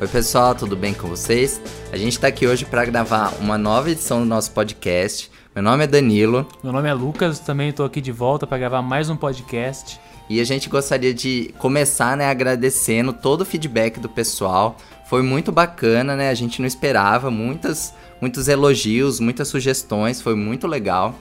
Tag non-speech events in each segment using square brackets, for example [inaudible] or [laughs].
Oi, pessoal, tudo bem com vocês? A gente está aqui hoje para gravar uma nova edição do nosso podcast. Meu nome é Danilo. Meu nome é Lucas, também estou aqui de volta para gravar mais um podcast. E a gente gostaria de começar, né, agradecendo todo o feedback do pessoal. Foi muito bacana, né? A gente não esperava muitas, muitos elogios, muitas sugestões, foi muito legal.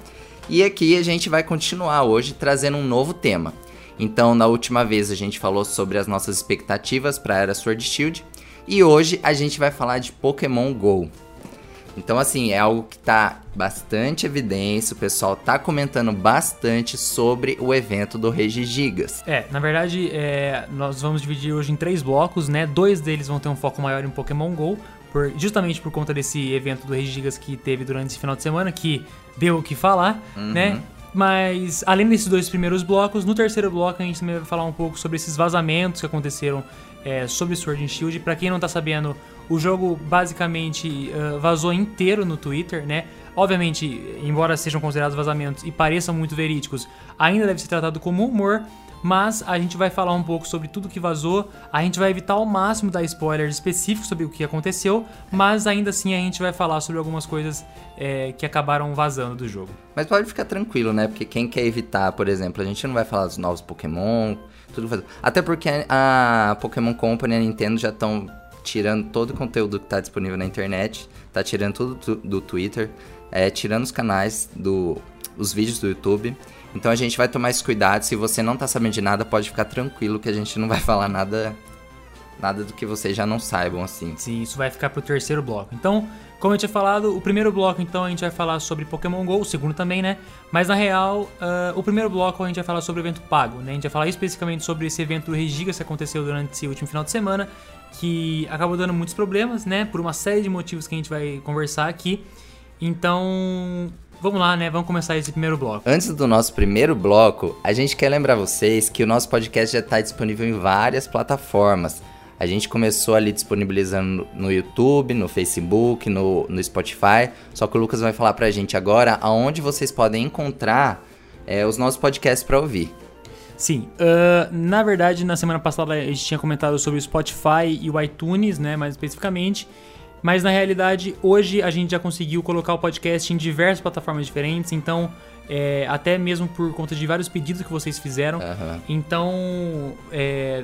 E aqui a gente vai continuar hoje trazendo um novo tema. Então, na última vez a gente falou sobre as nossas expectativas para a era Sword Shield e hoje a gente vai falar de Pokémon Go. Então, assim, é algo que tá bastante evidência, o pessoal tá comentando bastante sobre o evento do Regigigas. É, na verdade, é, nós vamos dividir hoje em três blocos, né? Dois deles vão ter um foco maior em Pokémon GO, por, justamente por conta desse evento do Regigigas que teve durante esse final de semana, que deu o que falar, uhum. né? Mas, além desses dois primeiros blocos, no terceiro bloco a gente também vai falar um pouco sobre esses vazamentos que aconteceram é, sobre Sword and Shield. Para quem não tá sabendo, o jogo basicamente uh, vazou inteiro no Twitter, né? Obviamente, embora sejam considerados vazamentos e pareçam muito verídicos, ainda deve ser tratado como humor. Mas a gente vai falar um pouco sobre tudo que vazou. A gente vai evitar ao máximo dar spoilers específicos sobre o que aconteceu, mas ainda assim a gente vai falar sobre algumas coisas é, que acabaram vazando do jogo. Mas pode ficar tranquilo, né? Porque quem quer evitar, por exemplo, a gente não vai falar dos novos Pokémon, tudo. Até porque a Pokémon Company e a Nintendo já estão tirando todo o conteúdo que está disponível na internet, tá tirando tudo do Twitter, é, tirando os canais do os vídeos do YouTube. Então a gente vai tomar esse cuidado. Se você não tá sabendo de nada, pode ficar tranquilo que a gente não vai [laughs] falar nada nada do que vocês já não saibam assim. Sim, isso vai ficar pro terceiro bloco. Então, como eu tinha falado, o primeiro bloco então a gente vai falar sobre Pokémon GO, o segundo também, né? Mas na real, uh, o primeiro bloco a gente vai falar sobre o evento pago, né? A gente vai falar especificamente sobre esse evento Regigas que aconteceu durante esse último final de semana, que acabou dando muitos problemas, né? Por uma série de motivos que a gente vai conversar aqui. Então, vamos lá, né? Vamos começar esse primeiro bloco. Antes do nosso primeiro bloco, a gente quer lembrar vocês que o nosso podcast já está disponível em várias plataformas. A gente começou ali disponibilizando no YouTube, no Facebook, no, no Spotify. Só que o Lucas vai falar pra gente agora aonde vocês podem encontrar é, os nossos podcasts para ouvir. Sim, uh, na verdade, na semana passada a gente tinha comentado sobre o Spotify e o iTunes, né, mais especificamente. Mas na realidade, hoje a gente já conseguiu colocar o podcast em diversas plataformas diferentes, então, é, até mesmo por conta de vários pedidos que vocês fizeram. Uhum. Então, é,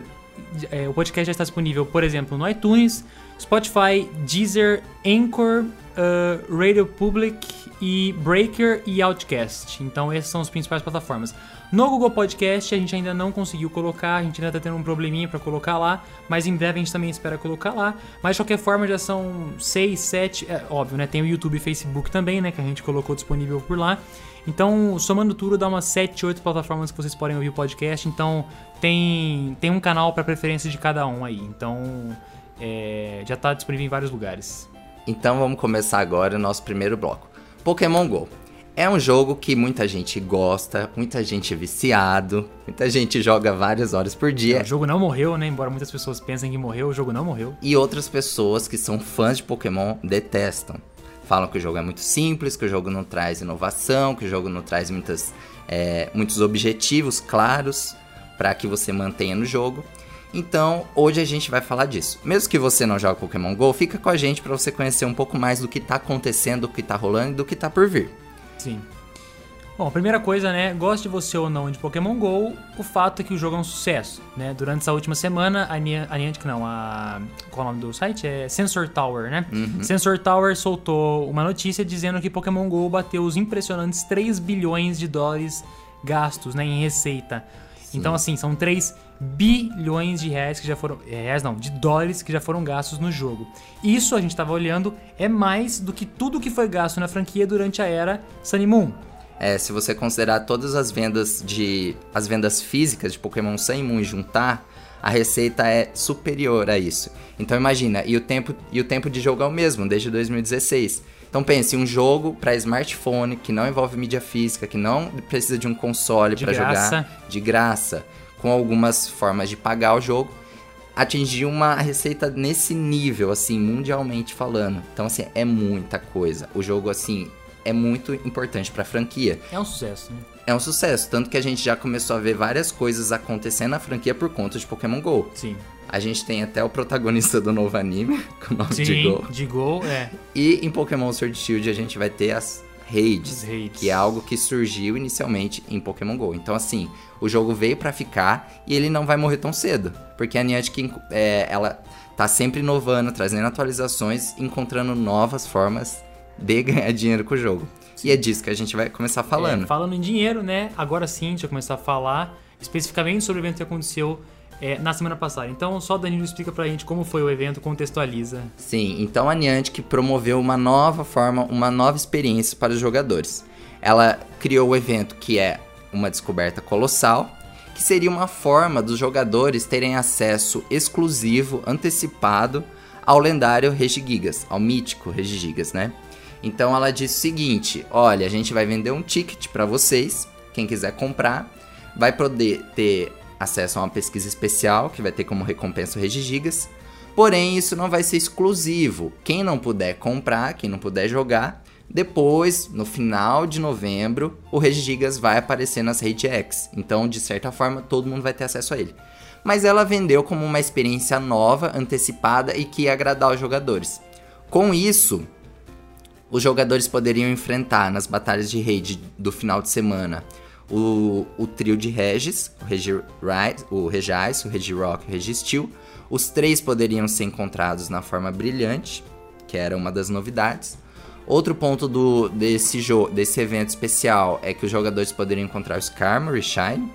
é, o podcast já está disponível, por exemplo, no iTunes, Spotify, Deezer, Anchor, uh, Radio Public e Breaker e Outcast. Então essas são as principais plataformas. No Google Podcast a gente ainda não conseguiu colocar, a gente ainda está tendo um probleminha para colocar lá, mas em breve a gente também espera colocar lá. Mas de qualquer forma já são 6, 7, é, óbvio, né? Tem o YouTube e Facebook também, né? Que a gente colocou disponível por lá. Então, somando tudo, dá umas 7, 8 plataformas que vocês podem ouvir o podcast. Então, tem, tem um canal para preferência de cada um aí. Então, é, já está disponível em vários lugares. Então, vamos começar agora o nosso primeiro bloco. Pokémon GO. É um jogo que muita gente gosta, muita gente é viciado, muita gente joga várias horas por dia. O jogo não morreu, né? Embora muitas pessoas pensem que morreu, o jogo não morreu. E outras pessoas que são fãs de Pokémon detestam. Falam que o jogo é muito simples, que o jogo não traz inovação, que o jogo não traz muitas, é, muitos objetivos claros para que você mantenha no jogo. Então, hoje a gente vai falar disso. Mesmo que você não jogue Pokémon GO, fica com a gente para você conhecer um pouco mais do que está acontecendo, do que está rolando e do que está por vir. Sim. Bom, primeira coisa, né? Goste você ou não de Pokémon GO, o fato é que o jogo é um sucesso, né? Durante essa última semana, a Niantic, não, a... Qual é o nome do site? É Sensor Tower, né? Uhum. Sensor Tower soltou uma notícia dizendo que Pokémon GO bateu os impressionantes 3 bilhões de dólares gastos, né? Em receita. Sim. Então, assim, são 3 bilhões de reais que já foram... É, reais não, de dólares que já foram gastos no jogo. Isso, a gente estava olhando, é mais do que tudo que foi gasto na franquia durante a era Sunny Moon. É, se você considerar todas as vendas de as vendas físicas de Pokémon Sun e Moon e juntar, a receita é superior a isso. Então imagina, e o tempo e o tempo de jogo é o mesmo desde 2016. Então pense, um jogo para smartphone que não envolve mídia física, que não precisa de um console para jogar de graça, com algumas formas de pagar o jogo, atingir uma receita nesse nível assim, mundialmente falando. Então assim, é muita coisa. O jogo assim é muito importante para a franquia. É um sucesso, né? é um sucesso. Tanto que a gente já começou a ver várias coisas acontecendo na franquia por conta de Pokémon GO. Sim. A gente tem até o protagonista do novo anime, [laughs] com o nome Sim, de Go. de Go, é. E em Pokémon Sword Shield a gente vai ter as raids, raids. que é algo que surgiu inicialmente em Pokémon GO. Então assim, o jogo veio pra ficar e ele não vai morrer tão cedo, porque a Niantic é, ela tá sempre inovando, trazendo atualizações, encontrando novas formas de [laughs] ganhar dinheiro com o jogo. E é disso que a gente vai começar falando. É, falando em dinheiro, né? Agora sim, a gente vai começar a falar especificamente sobre o evento que aconteceu é, na semana passada. Então, só o Danilo explica pra gente como foi o evento, contextualiza. Sim, então a Niantic promoveu uma nova forma, uma nova experiência para os jogadores. Ela criou o evento que é uma descoberta colossal, que seria uma forma dos jogadores terem acesso exclusivo, antecipado ao lendário Regigigas, ao mítico Regigigas, né? Então ela disse o seguinte: olha, a gente vai vender um ticket para vocês, quem quiser comprar, vai poder ter acesso a uma pesquisa especial que vai ter como recompensa o Regigigas. Porém, isso não vai ser exclusivo. Quem não puder comprar, quem não puder jogar, depois, no final de novembro, o Regigigas vai aparecer nas Raid X. Então, de certa forma, todo mundo vai ter acesso a ele. Mas ela vendeu como uma experiência nova, antecipada e que ia agradar os jogadores. Com isso, os jogadores poderiam enfrentar nas batalhas de raid do final de semana o, o trio de Regis, o Regi, o Regis, o Regirock e o Registeel. Os três poderiam ser encontrados na forma brilhante, que era uma das novidades. Outro ponto do, desse, jogo, desse evento especial é que os jogadores poderiam encontrar o Skarmory e Shine.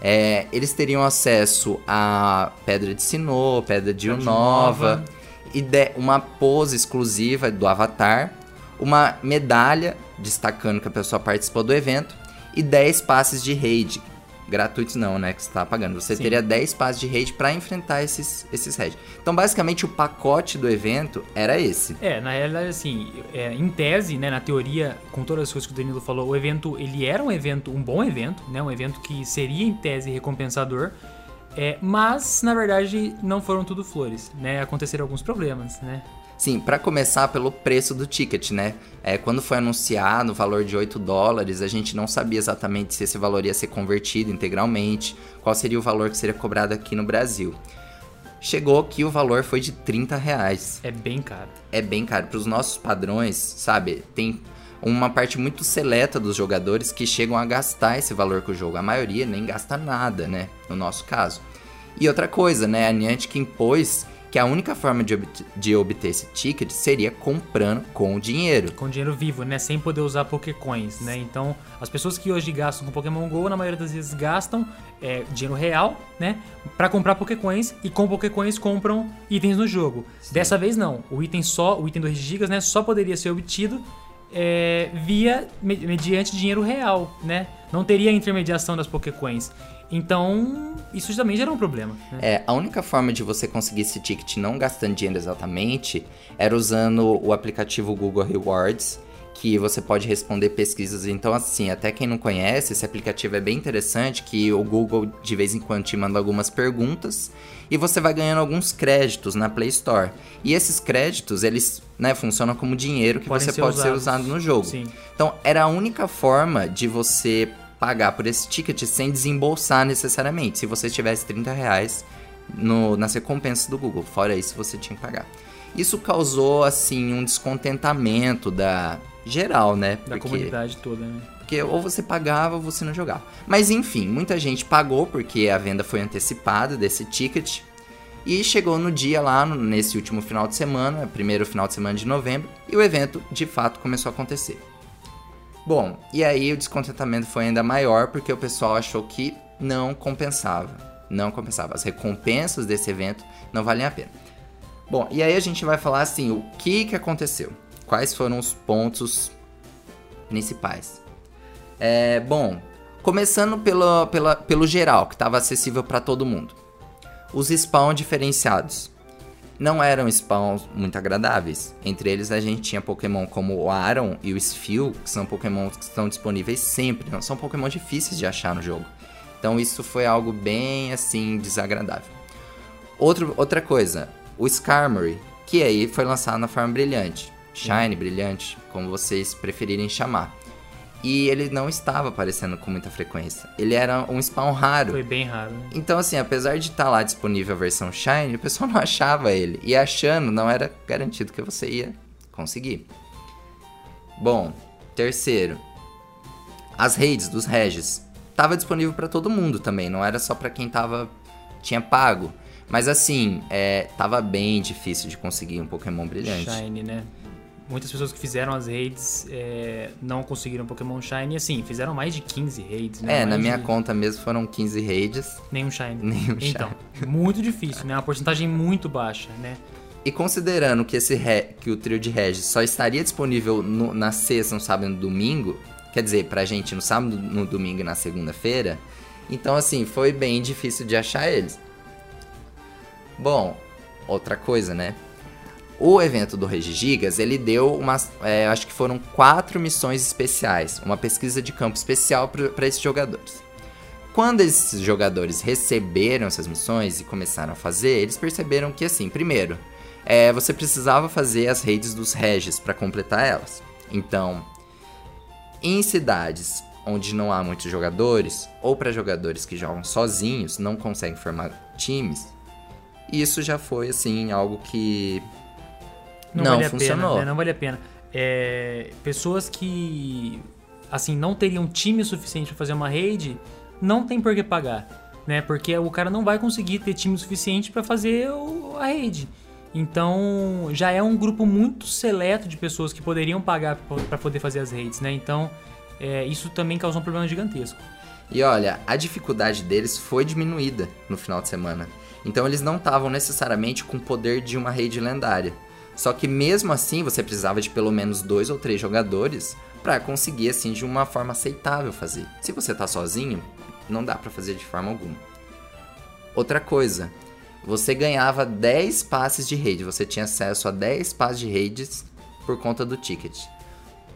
É, eles teriam acesso a Pedra de Sinnoh, Pedra de Unova, e de, uma pose exclusiva do Avatar, uma medalha destacando que a pessoa participou do evento e 10 passes de raid. Gratuitos não, né? Que você tá pagando. Você Sim. teria 10 passes de raid para enfrentar esses, esses raids. Então, basicamente, o pacote do evento era esse. É, na realidade, assim, é, em tese, né, na teoria, com todas as coisas que o Danilo falou, o evento, ele era um evento, um bom evento, né, um evento que seria, em tese, recompensador, é, mas, na verdade, não foram tudo flores, né, aconteceram alguns problemas, né. Sim, para começar pelo preço do ticket, né? É, quando foi anunciado o valor de 8 dólares, a gente não sabia exatamente se esse valor ia ser convertido integralmente, qual seria o valor que seria cobrado aqui no Brasil. Chegou que o valor foi de 30 reais. É bem caro. É bem caro. Para os nossos padrões, sabe? Tem uma parte muito seleta dos jogadores que chegam a gastar esse valor com o jogo. A maioria nem gasta nada, né? No nosso caso. E outra coisa, né? A Niantic impôs que a única forma de, obter, de obter esse ticket seria comprando com dinheiro. Com dinheiro vivo, né? Sem poder usar Pokécoins, né? Então, as pessoas que hoje gastam com Pokémon GO, na maioria das vezes gastam é, dinheiro real, né? Pra comprar Pokécoins e com Pokécoins compram itens no jogo. Sim. Dessa vez não. O item só, o item do Gigas, né? Só poderia ser obtido é, via me- mediante dinheiro real, né? Não teria intermediação das Pokécoins. Então, isso também gera um problema. Né? É, a única forma de você conseguir esse ticket não gastando dinheiro exatamente era usando o aplicativo Google Rewards, que você pode responder pesquisas. Então, assim, até quem não conhece, esse aplicativo é bem interessante, que o Google de vez em quando te manda algumas perguntas e você vai ganhando alguns créditos na Play Store. E esses créditos, eles né, funcionam como dinheiro que Podem você ser pode ser usados. usado no jogo. Sim. Então, era a única forma de você pagar por esse ticket sem desembolsar necessariamente. Se você tivesse 30 reais no, nas recompensas do Google. Fora isso, você tinha que pagar. Isso causou, assim, um descontentamento da geral, né? Da comunidade toda, né? Porque ou você pagava ou você não jogava. Mas enfim, muita gente pagou porque a venda foi antecipada desse ticket. E chegou no dia lá, nesse último final de semana, primeiro final de semana de novembro, e o evento de fato começou a acontecer. Bom, e aí o descontentamento foi ainda maior porque o pessoal achou que não compensava. Não compensava. As recompensas desse evento não valem a pena. Bom, e aí a gente vai falar assim, o que que aconteceu? Quais foram os pontos principais? É, bom, começando pelo, pela, pelo geral, que estava acessível para todo mundo. Os spawn diferenciados não eram spawns muito agradáveis. Entre eles a gente tinha Pokémon como o Aron e o Sfil, que são Pokémon que estão disponíveis sempre, não são Pokémon difíceis de achar no jogo. Então isso foi algo bem assim desagradável. Outro, outra coisa, o Skarmory, que aí foi lançado na forma brilhante, Shine, brilhante, como vocês preferirem chamar. E ele não estava aparecendo com muita frequência. Ele era um spawn raro. Foi bem raro. Né? Então, assim, apesar de estar tá lá disponível a versão Shine, o pessoal [laughs] não achava ele. E achando, não era garantido que você ia conseguir. Bom, terceiro. As raids dos Regis. Tava disponível para todo mundo também, não era só para quem tava tinha pago. Mas assim, é, tava bem difícil de conseguir um Pokémon brilhante. Shine, né? Muitas pessoas que fizeram as raids é, não conseguiram Pokémon Shine. E assim, fizeram mais de 15 raids, né? É, mais na minha de... conta mesmo foram 15 raids. Nenhum Shine. [laughs] Nenhum então, muito difícil, né? Uma porcentagem muito baixa, né? E considerando que esse re... que o trio de Regis só estaria disponível no... na sexta, no sábado e no domingo, quer dizer, pra gente no sábado, no domingo e na segunda-feira, então assim, foi bem difícil de achar eles. Bom, outra coisa, né? O evento do Regigigas, ele deu umas, é, acho que foram quatro missões especiais, uma pesquisa de campo especial para esses jogadores. Quando esses jogadores receberam essas missões e começaram a fazer, eles perceberam que, assim, primeiro, é, você precisava fazer as redes dos Regis para completar elas. Então, em cidades onde não há muitos jogadores, ou para jogadores que jogam sozinhos, não conseguem formar times, isso já foi, assim, algo que não, não vale funcionou. Pena, né? Não vale a pena. É, pessoas que assim não teriam time suficiente para fazer uma raid, não tem por que pagar, né? Porque o cara não vai conseguir ter time suficiente para fazer o, a raid. Então, já é um grupo muito seleto de pessoas que poderiam pagar para poder fazer as raids, né? Então, é, isso também causou um problema gigantesco. E olha, a dificuldade deles foi diminuída no final de semana. Então, eles não estavam necessariamente com o poder de uma raid lendária. Só que mesmo assim você precisava de pelo menos dois ou três jogadores para conseguir assim de uma forma aceitável fazer. Se você tá sozinho, não dá para fazer de forma alguma. Outra coisa, você ganhava 10 passes de rede, você tinha acesso a 10 passes de redes por conta do ticket.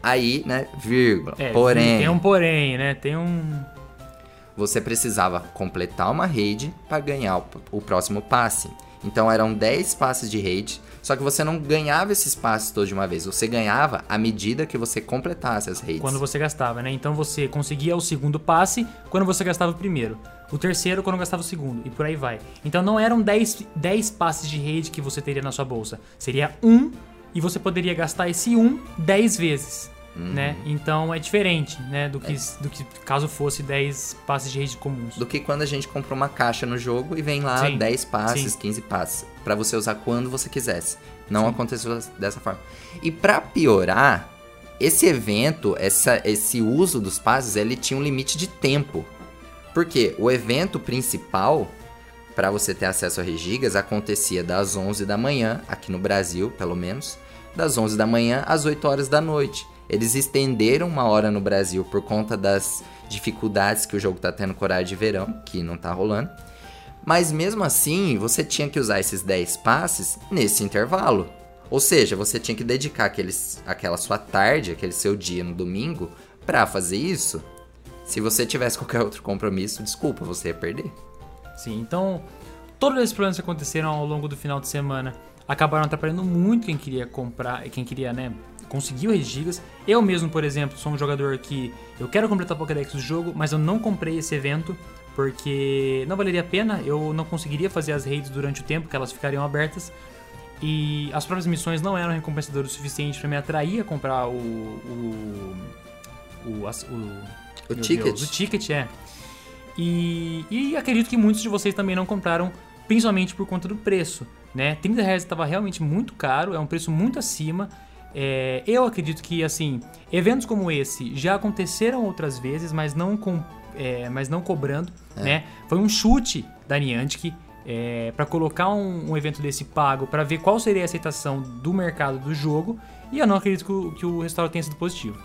Aí, né, vírgula, é, porém... Tem um porém, né, tem um... Você precisava completar uma rede para ganhar o, o próximo passe. Então eram 10 passes de rede, só que você não ganhava esses passes todos de uma vez, você ganhava à medida que você completasse as redes. Quando você gastava, né? Então você conseguia o segundo passe quando você gastava o primeiro. O terceiro quando gastava o segundo, e por aí vai. Então não eram 10, 10 passes de rede que você teria na sua bolsa. Seria um, e você poderia gastar esse um 10 vezes. Uhum. Né? Então é diferente, né? Do que, é. do que caso fosse 10 passes de rede comuns. Do que quando a gente compra uma caixa no jogo e vem lá Sim. 10 passes, Sim. 15 passes. para você usar quando você quisesse. Não Sim. aconteceu dessa forma. E para piorar, esse evento, essa, esse uso dos passes, ele tinha um limite de tempo. Porque o evento principal, para você ter acesso a Regigas, acontecia das 11 da manhã, aqui no Brasil, pelo menos, das 11 da manhã às 8 horas da noite. Eles estenderam uma hora no Brasil por conta das dificuldades que o jogo tá tendo com horário de verão, que não tá rolando. Mas mesmo assim, você tinha que usar esses 10 passes nesse intervalo. Ou seja, você tinha que dedicar aqueles, aquela sua tarde, aquele seu dia no domingo, para fazer isso. Se você tivesse [laughs] qualquer outro compromisso, desculpa, você ia perder. Sim, então todos esses problemas que aconteceram ao longo do final de semana acabaram atrapalhando muito quem queria comprar, quem queria, né, conseguiu as gigas. Eu mesmo, por exemplo, sou um jogador que eu quero completar o Pokédex do jogo, mas eu não comprei esse evento porque não valeria a pena, eu não conseguiria fazer as raids durante o tempo que elas ficariam abertas. E as próprias missões não eram recompensadoras o suficiente para me atrair a comprar o. o. o. o, o ticket. Deus, o ticket, é. E, e acredito que muitos de vocês também não compraram, principalmente por conta do preço. Né? 30 reais estava realmente muito caro, é um preço muito acima. É, eu acredito que, assim, eventos como esse já aconteceram outras vezes, mas não, com, é, mas não cobrando, é. né? Foi um chute da Niantic é, para colocar um, um, evento desse pago para ver qual seria a aceitação do mercado do jogo e eu não acredito que o, que o resultado tenha sido positivo.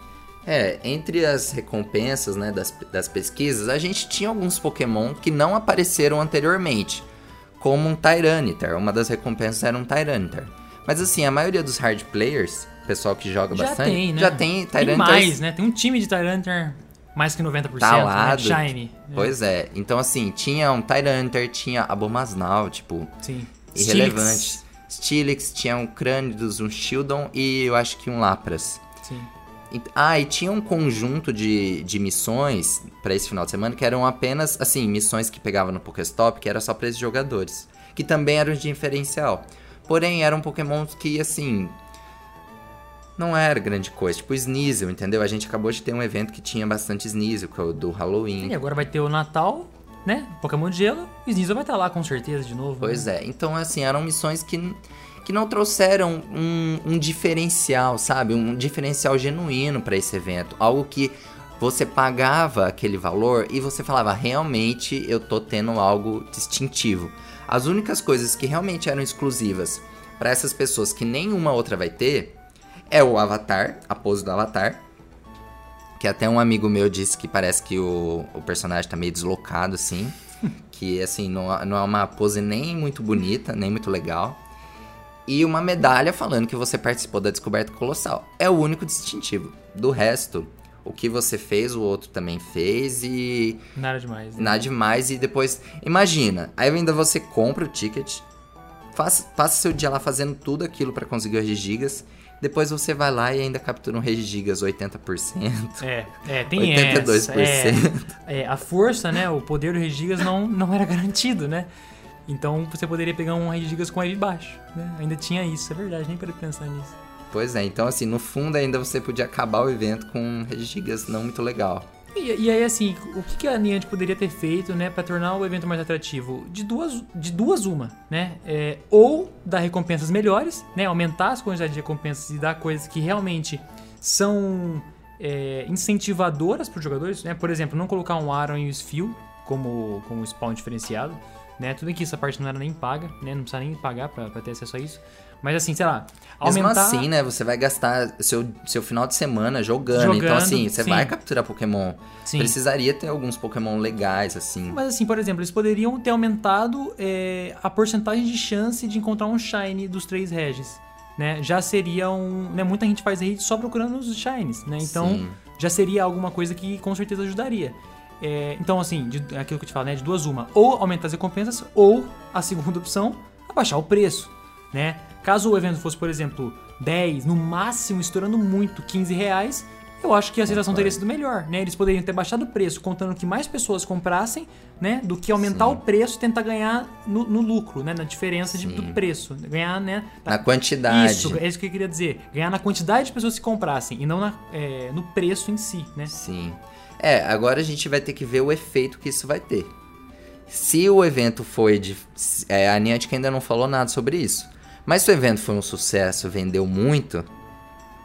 É, entre as recompensas né, das, das pesquisas, a gente tinha alguns Pokémon que não apareceram anteriormente, como um Tyranitar. Uma das recompensas era um Tyranitar. Mas assim, a maioria dos hard players pessoal que joga já bastante. Tem, né? Já tem Tyranitar. Tem mais, né? Tem um time de Tyranitar mais que 90%, talado. né? Shiny. Pois é. é. Então, assim, tinha um Tyranitar, tinha Abomasnal, tipo... Sim. Irrelevante. Steelix, tinha um Crânidos, um Shieldon e eu acho que um Lapras. Sim. Ah, e tinha um conjunto de, de missões para esse final de semana que eram apenas, assim, missões que pegava no Pokéstop, que era só para esses jogadores. Que também eram de diferencial. Porém, eram Pokémons que, assim, não era grande coisa. Tipo Sneasel, entendeu? A gente acabou de ter um evento que tinha bastante Sneasel, que é o do Halloween. E agora vai ter o Natal, né? Pokémon de gelo. E Sneasel vai estar lá com certeza de novo. Pois né? é. Então, assim, eram missões que, que não trouxeram um, um diferencial, sabe? Um diferencial genuíno para esse evento. Algo que você pagava aquele valor e você falava, realmente eu tô tendo algo distintivo. As únicas coisas que realmente eram exclusivas para essas pessoas que nenhuma outra vai ter é o Avatar, a pose do Avatar. Que até um amigo meu disse que parece que o, o personagem tá meio deslocado, assim. [laughs] que, assim, não, não é uma pose nem muito bonita, nem muito legal. E uma medalha falando que você participou da descoberta colossal. É o único distintivo. Do resto, o que você fez, o outro também fez e. Nada demais. Né? Nada demais. E depois. Imagina, aí ainda você compra o ticket, faz, passa seu dia lá fazendo tudo aquilo para conseguir os gigas. Depois você vai lá e ainda captura um Regigigas 80%. É, é tem 82%. essa. É, é, a força, né? O poder do Regigigas não, não era garantido, né? Então você poderia pegar um Regigigas com EV baixo, né? Ainda tinha isso, é verdade, nem para pensar nisso. Pois é, então assim, no fundo ainda você podia acabar o evento com um Regigigas não muito legal. E, e, aí, assim, o que, a Niantic poderia ter feito, né, para tornar o evento mais atrativo? De duas, de duas uma, né? É, ou dar recompensas melhores, né? Aumentar as quantidades de recompensas e dar coisas que realmente são é, incentivadoras para os jogadores, né? Por exemplo, não colocar um Aaron e o Sfil como, como spawn diferenciado, né? Tudo que essa parte não era nem paga, né? Não precisa nem pagar para ter acesso a isso. Mas assim, sei lá, Mesmo aumentar... assim, né? Você vai gastar seu, seu final de semana jogando. Jogando, então, assim, você sim. vai capturar Pokémon. Sim. Precisaria ter alguns Pokémon legais, assim. Mas assim, por exemplo, eles poderiam ter aumentado é, a porcentagem de chance de encontrar um Shine dos três Regis. Né? Já seria um. Né? Muita gente faz raid só procurando os Shines, né? Então Sim. já seria alguma coisa que com certeza ajudaria. É, então, assim, de, aquilo que eu te falo, né? De duas uma. Ou aumentar as recompensas, ou a segunda opção, abaixar o preço, né? Caso o evento fosse, por exemplo, 10, no máximo, estourando muito, 15 reais, eu acho que a situação teria sido melhor, né? Eles poderiam ter baixado o preço, contando que mais pessoas comprassem, né? Do que aumentar Sim. o preço e tentar ganhar no, no lucro, né? Na diferença de- do preço. Ganhar, né? Na quantidade. Isso, é isso que eu queria dizer. Ganhar na quantidade de pessoas que comprassem e não na- é, no preço em si, né? Sim. É, agora a gente vai ter que ver o efeito que isso vai ter. Se o evento foi de. É, a Niantic ainda não falou nada sobre isso. Mas se o evento foi um sucesso, vendeu muito,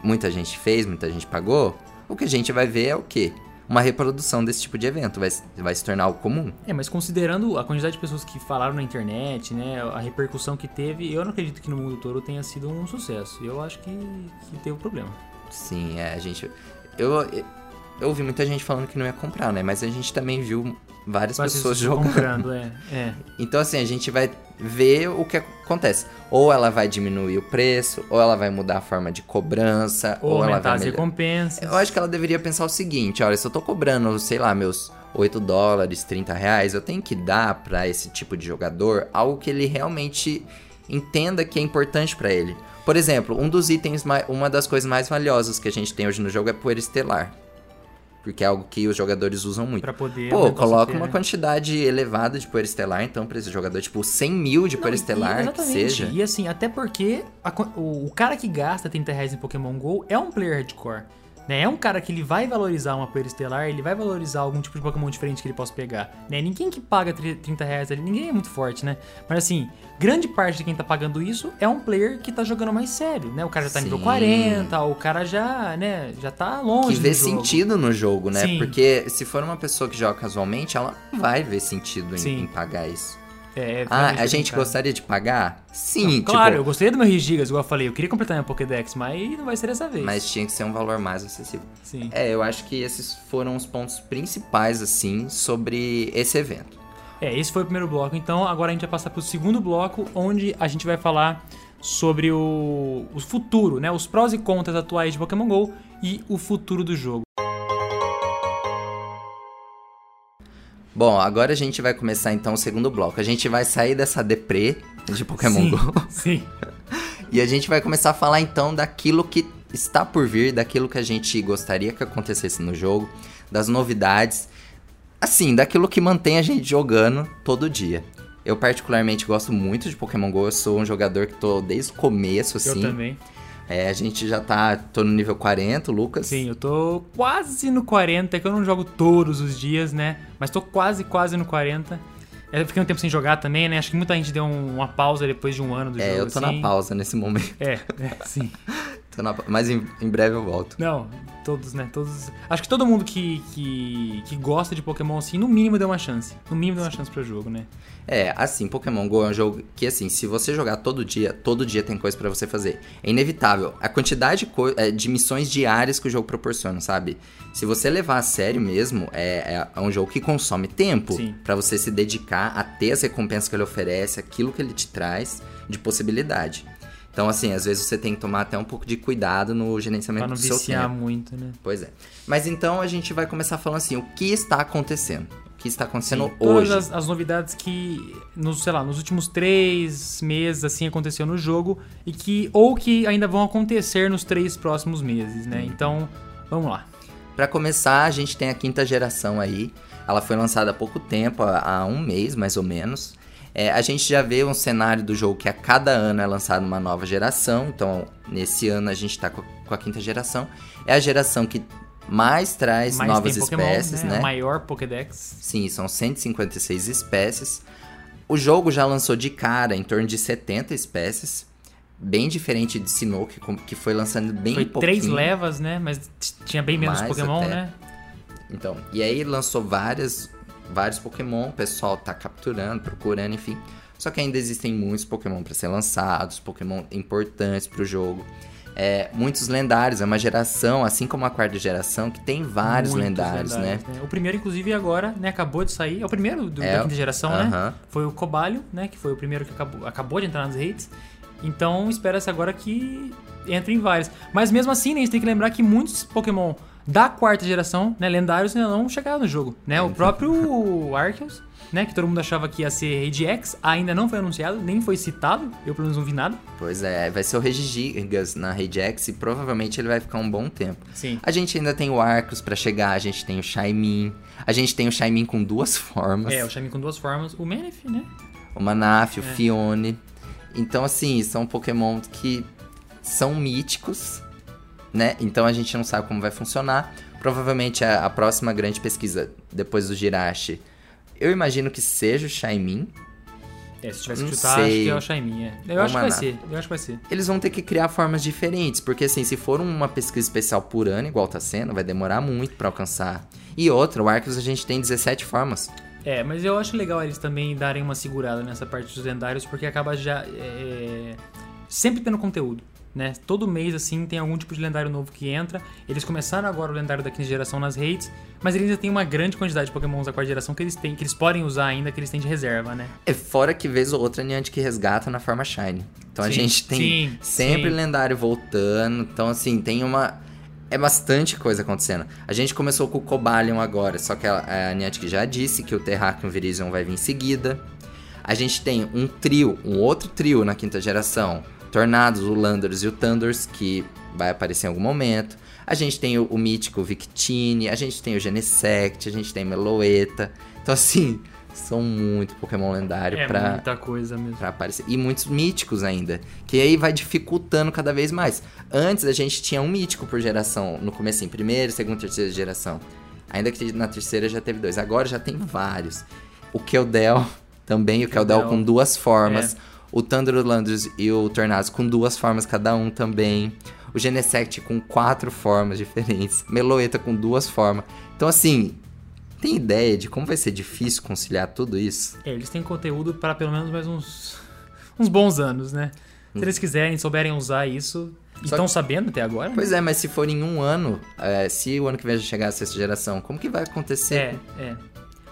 muita gente fez, muita gente pagou, o que a gente vai ver é o quê? Uma reprodução desse tipo de evento. Vai, se- vai se tornar algo comum. É, mas considerando a quantidade de pessoas que falaram na internet, né, a repercussão que teve, eu não acredito que no mundo todo tenha sido um sucesso. Eu acho que, que teve um problema. Sim, é, a gente. Eu, eu ouvi muita gente falando que não ia comprar, né? Mas a gente também viu várias Mas pessoas jogando. comprando, é, é. [laughs] Então, assim, a gente vai ver o que acontece. Ou ela vai diminuir o preço, ou ela vai mudar a forma de cobrança, Ou, ou, ela aumentar vai as melhor... recompensas. Eu acho que ela deveria pensar o seguinte, olha, se eu tô cobrando, sei lá, meus 8 dólares, 30 reais, eu tenho que dar pra esse tipo de jogador algo que ele realmente entenda que é importante pra ele. Por exemplo, um dos itens, uma das coisas mais valiosas que a gente tem hoje no jogo é poeira estelar. Porque é algo que os jogadores usam muito. Pra poder. Pô, coloca uma né? quantidade elevada de poeira estelar, então, pra esse jogador, tipo, 100 mil de Não, poeira e- estelar, que exatamente. seja. E assim, até porque a o, o cara que gasta 30 reais em Pokémon GO é um player hardcore. Né? É um cara que ele vai valorizar uma poeira estelar, ele vai valorizar algum tipo de Pokémon diferente que ele possa pegar. Né? Ninguém que paga tri- 30 reais ali, ninguém é muito forte, né? Mas assim, grande parte de quem tá pagando isso é um player que tá jogando mais sério, né? O cara já tá nível Sim. 40, o cara já, né, já tá longe Que vê sentido no jogo, né? Sim. Porque se for uma pessoa que joga casualmente, ela vai ver sentido em, em pagar isso. É, é Ah, a gente complicado. gostaria de pagar? Sim, Claro, eu tipo, gostaria do meu Gigas, igual eu falei, eu queria completar minha Pokédex, mas não vai ser dessa vez. mas tinha que ser um valor mais acessível. Sim. É, eu acho que esses foram os pontos principais, assim, sobre esse evento. É, esse foi o primeiro bloco. Então, agora a gente vai passar pro segundo bloco, onde a gente vai falar sobre o, o futuro, né? Os prós e contras atuais de Pokémon GO e o futuro do jogo. Bom, agora a gente vai começar então o segundo bloco. A gente vai sair dessa deprê de Pokémon sim, GO [laughs] Sim. [laughs] e a gente vai começar a falar então daquilo que está por vir, daquilo que a gente gostaria que acontecesse no jogo, das novidades, assim, daquilo que mantém a gente jogando todo dia. Eu particularmente gosto muito de Pokémon GO, eu sou um jogador que tô desde o começo, assim. Eu também. É, a gente já tá, tô no nível 40, Lucas. Sim, eu tô quase no 40, é que eu não jogo todos os dias, né? Mas tô quase, quase no 40. Eu fiquei um tempo sem jogar também, né? Acho que muita gente deu um- uma pausa depois de um ano do É, jogo. eu tô assim. na pausa nesse momento. É, é, sim. [laughs] Tô na Mas em, em breve eu volto. Não, todos, né? Todos. Acho que todo mundo que, que, que gosta de Pokémon, assim, no mínimo deu uma chance. No mínimo deu uma chance pro jogo, né? É, assim, Pokémon GO é um jogo que, assim, se você jogar todo dia, todo dia tem coisa pra você fazer. É inevitável. A quantidade de, co- é, de missões diárias que o jogo proporciona, sabe? Se você levar a sério mesmo, é, é um jogo que consome tempo pra você se dedicar a ter as recompensas que ele oferece, aquilo que ele te traz de possibilidade. Então, assim, às vezes você tem que tomar até um pouco de cuidado no gerenciamento Pra não do seu viciar tempo. muito, né? Pois é. Mas então a gente vai começar falando assim, o que está acontecendo? O que está acontecendo Sim, hoje? Todas as, as novidades que, nos, sei lá, nos últimos três meses, assim, aconteceu no jogo e que, ou que ainda vão acontecer nos três próximos meses, né? Então, vamos lá. Pra começar, a gente tem a quinta geração aí. Ela foi lançada há pouco tempo, há um mês mais ou menos. É, a gente já vê um cenário do jogo que a cada ano é lançada uma nova geração. Então, nesse ano a gente tá co- com a quinta geração. É a geração que mais traz Mais novas Pokémon, espécies, né? né? O maior Pokédex. Sim, são 156 espécies. O jogo já lançou de cara em torno de 70 espécies. Bem diferente de Sinnoh, que, com- que foi lançando bem Foi pouquinho. três levas, né? Mas tinha bem menos Pokémon, até. né? Então, e aí lançou várias, vários Pokémon, o pessoal tá capturando, procurando, enfim. Só que ainda existem muitos Pokémon para ser lançados, Pokémon importantes pro jogo. É, muitos lendários, é uma geração, assim como a quarta geração, que tem vários Muitos lendários, né? O primeiro, inclusive, agora, né? Acabou de sair. É o primeiro do- É, da quinta geração, né? aham. Foi o Cobalho, né? Que foi o primeiro que acabou, acabou de entrar nas redes. Então, espera-se agora que entre em vários. Mas mesmo assim, né, a gente tem que lembrar que muitos Pokémon da quarta geração, né? Lendários ainda não chegaram no jogo, né? O próprio [laughs] Arceus, né? Que todo mundo achava que ia ser Rage X, ainda não foi anunciado, nem foi citado. Eu, pelo menos, não vi nada. Pois é, vai ser o Regigigas na Regex e provavelmente ele vai ficar um bom tempo. Sim. A gente ainda tem o Arcos pra chegar, a gente tem o Shaymin, a gente tem o Shaymin com duas [laughs] formas. É, o Shaymin com duas formas. O Manif, né? o Manaf, o É. Fione. Então, assim, são Pokémon que são míticos, né? Então a gente não sabe como vai funcionar. Provavelmente a, a próxima grande pesquisa, depois do Jirachi, eu imagino que seja o Shaymin. É, se tivesse que chutar, sei. acho que é o Shaymin, é. Eu Ou acho que vai ser, eu acho que vai ser. Eles vão ter que criar formas diferentes, porque assim, se for uma pesquisa especial por ano, igual tá sendo, vai demorar muito pra alcançar. E outra, o Arceus a gente tem 17 formas. É, mas eu acho legal eles também darem uma segurada nessa parte dos lendários, porque acaba já é, sempre tendo conteúdo, né? Todo mês, assim, tem algum tipo de lendário novo que entra. Eles começaram agora o lendário da quinta geração nas redes, mas eles ainda têm uma grande quantidade de pokémons da quarta geração que eles têm, que eles podem usar ainda, que eles têm de reserva, né? É fora que vez ou outra Niantic que resgata na forma Shine. Então a Sim, gente tem sim, sempre sim. lendário voltando. Então, assim, tem uma. É bastante coisa acontecendo. A gente começou com o Cobalion agora, só que a, a Niantic já disse que o Terrakion e o Virizion vai vir em seguida. A gente tem um trio, um outro trio na quinta geração. Tornados, o Landers e o Thunders, que vai aparecer em algum momento. A gente tem o, o mítico Victini, a gente tem o Genesect, a gente tem Meloetta. Então, assim, são muito Pokémon lendário É pra, muita coisa mesmo. pra aparecer. E muitos míticos ainda. Que aí vai dificultando cada vez mais. Antes a gente tinha um mítico por geração. No começo, em primeira, segunda, terceira geração. Ainda que na terceira já teve dois. Agora já tem vários. O Keldel também. O Keldel Keldel. com duas formas. É. O Thunderlanders e o Tornados com duas formas cada um também. O Genesect com quatro formas [laughs] diferentes. Meloetta com duas formas. Então, assim, tem ideia de como vai ser difícil conciliar tudo isso? É, eles têm conteúdo para pelo menos mais uns, uns bons anos, né? Se eles quiserem, souberem usar isso, estão que- sabendo até agora, Pois né? é, mas se for em um ano, é, se o ano que vem já chegar a sexta geração, como que vai acontecer? É, é.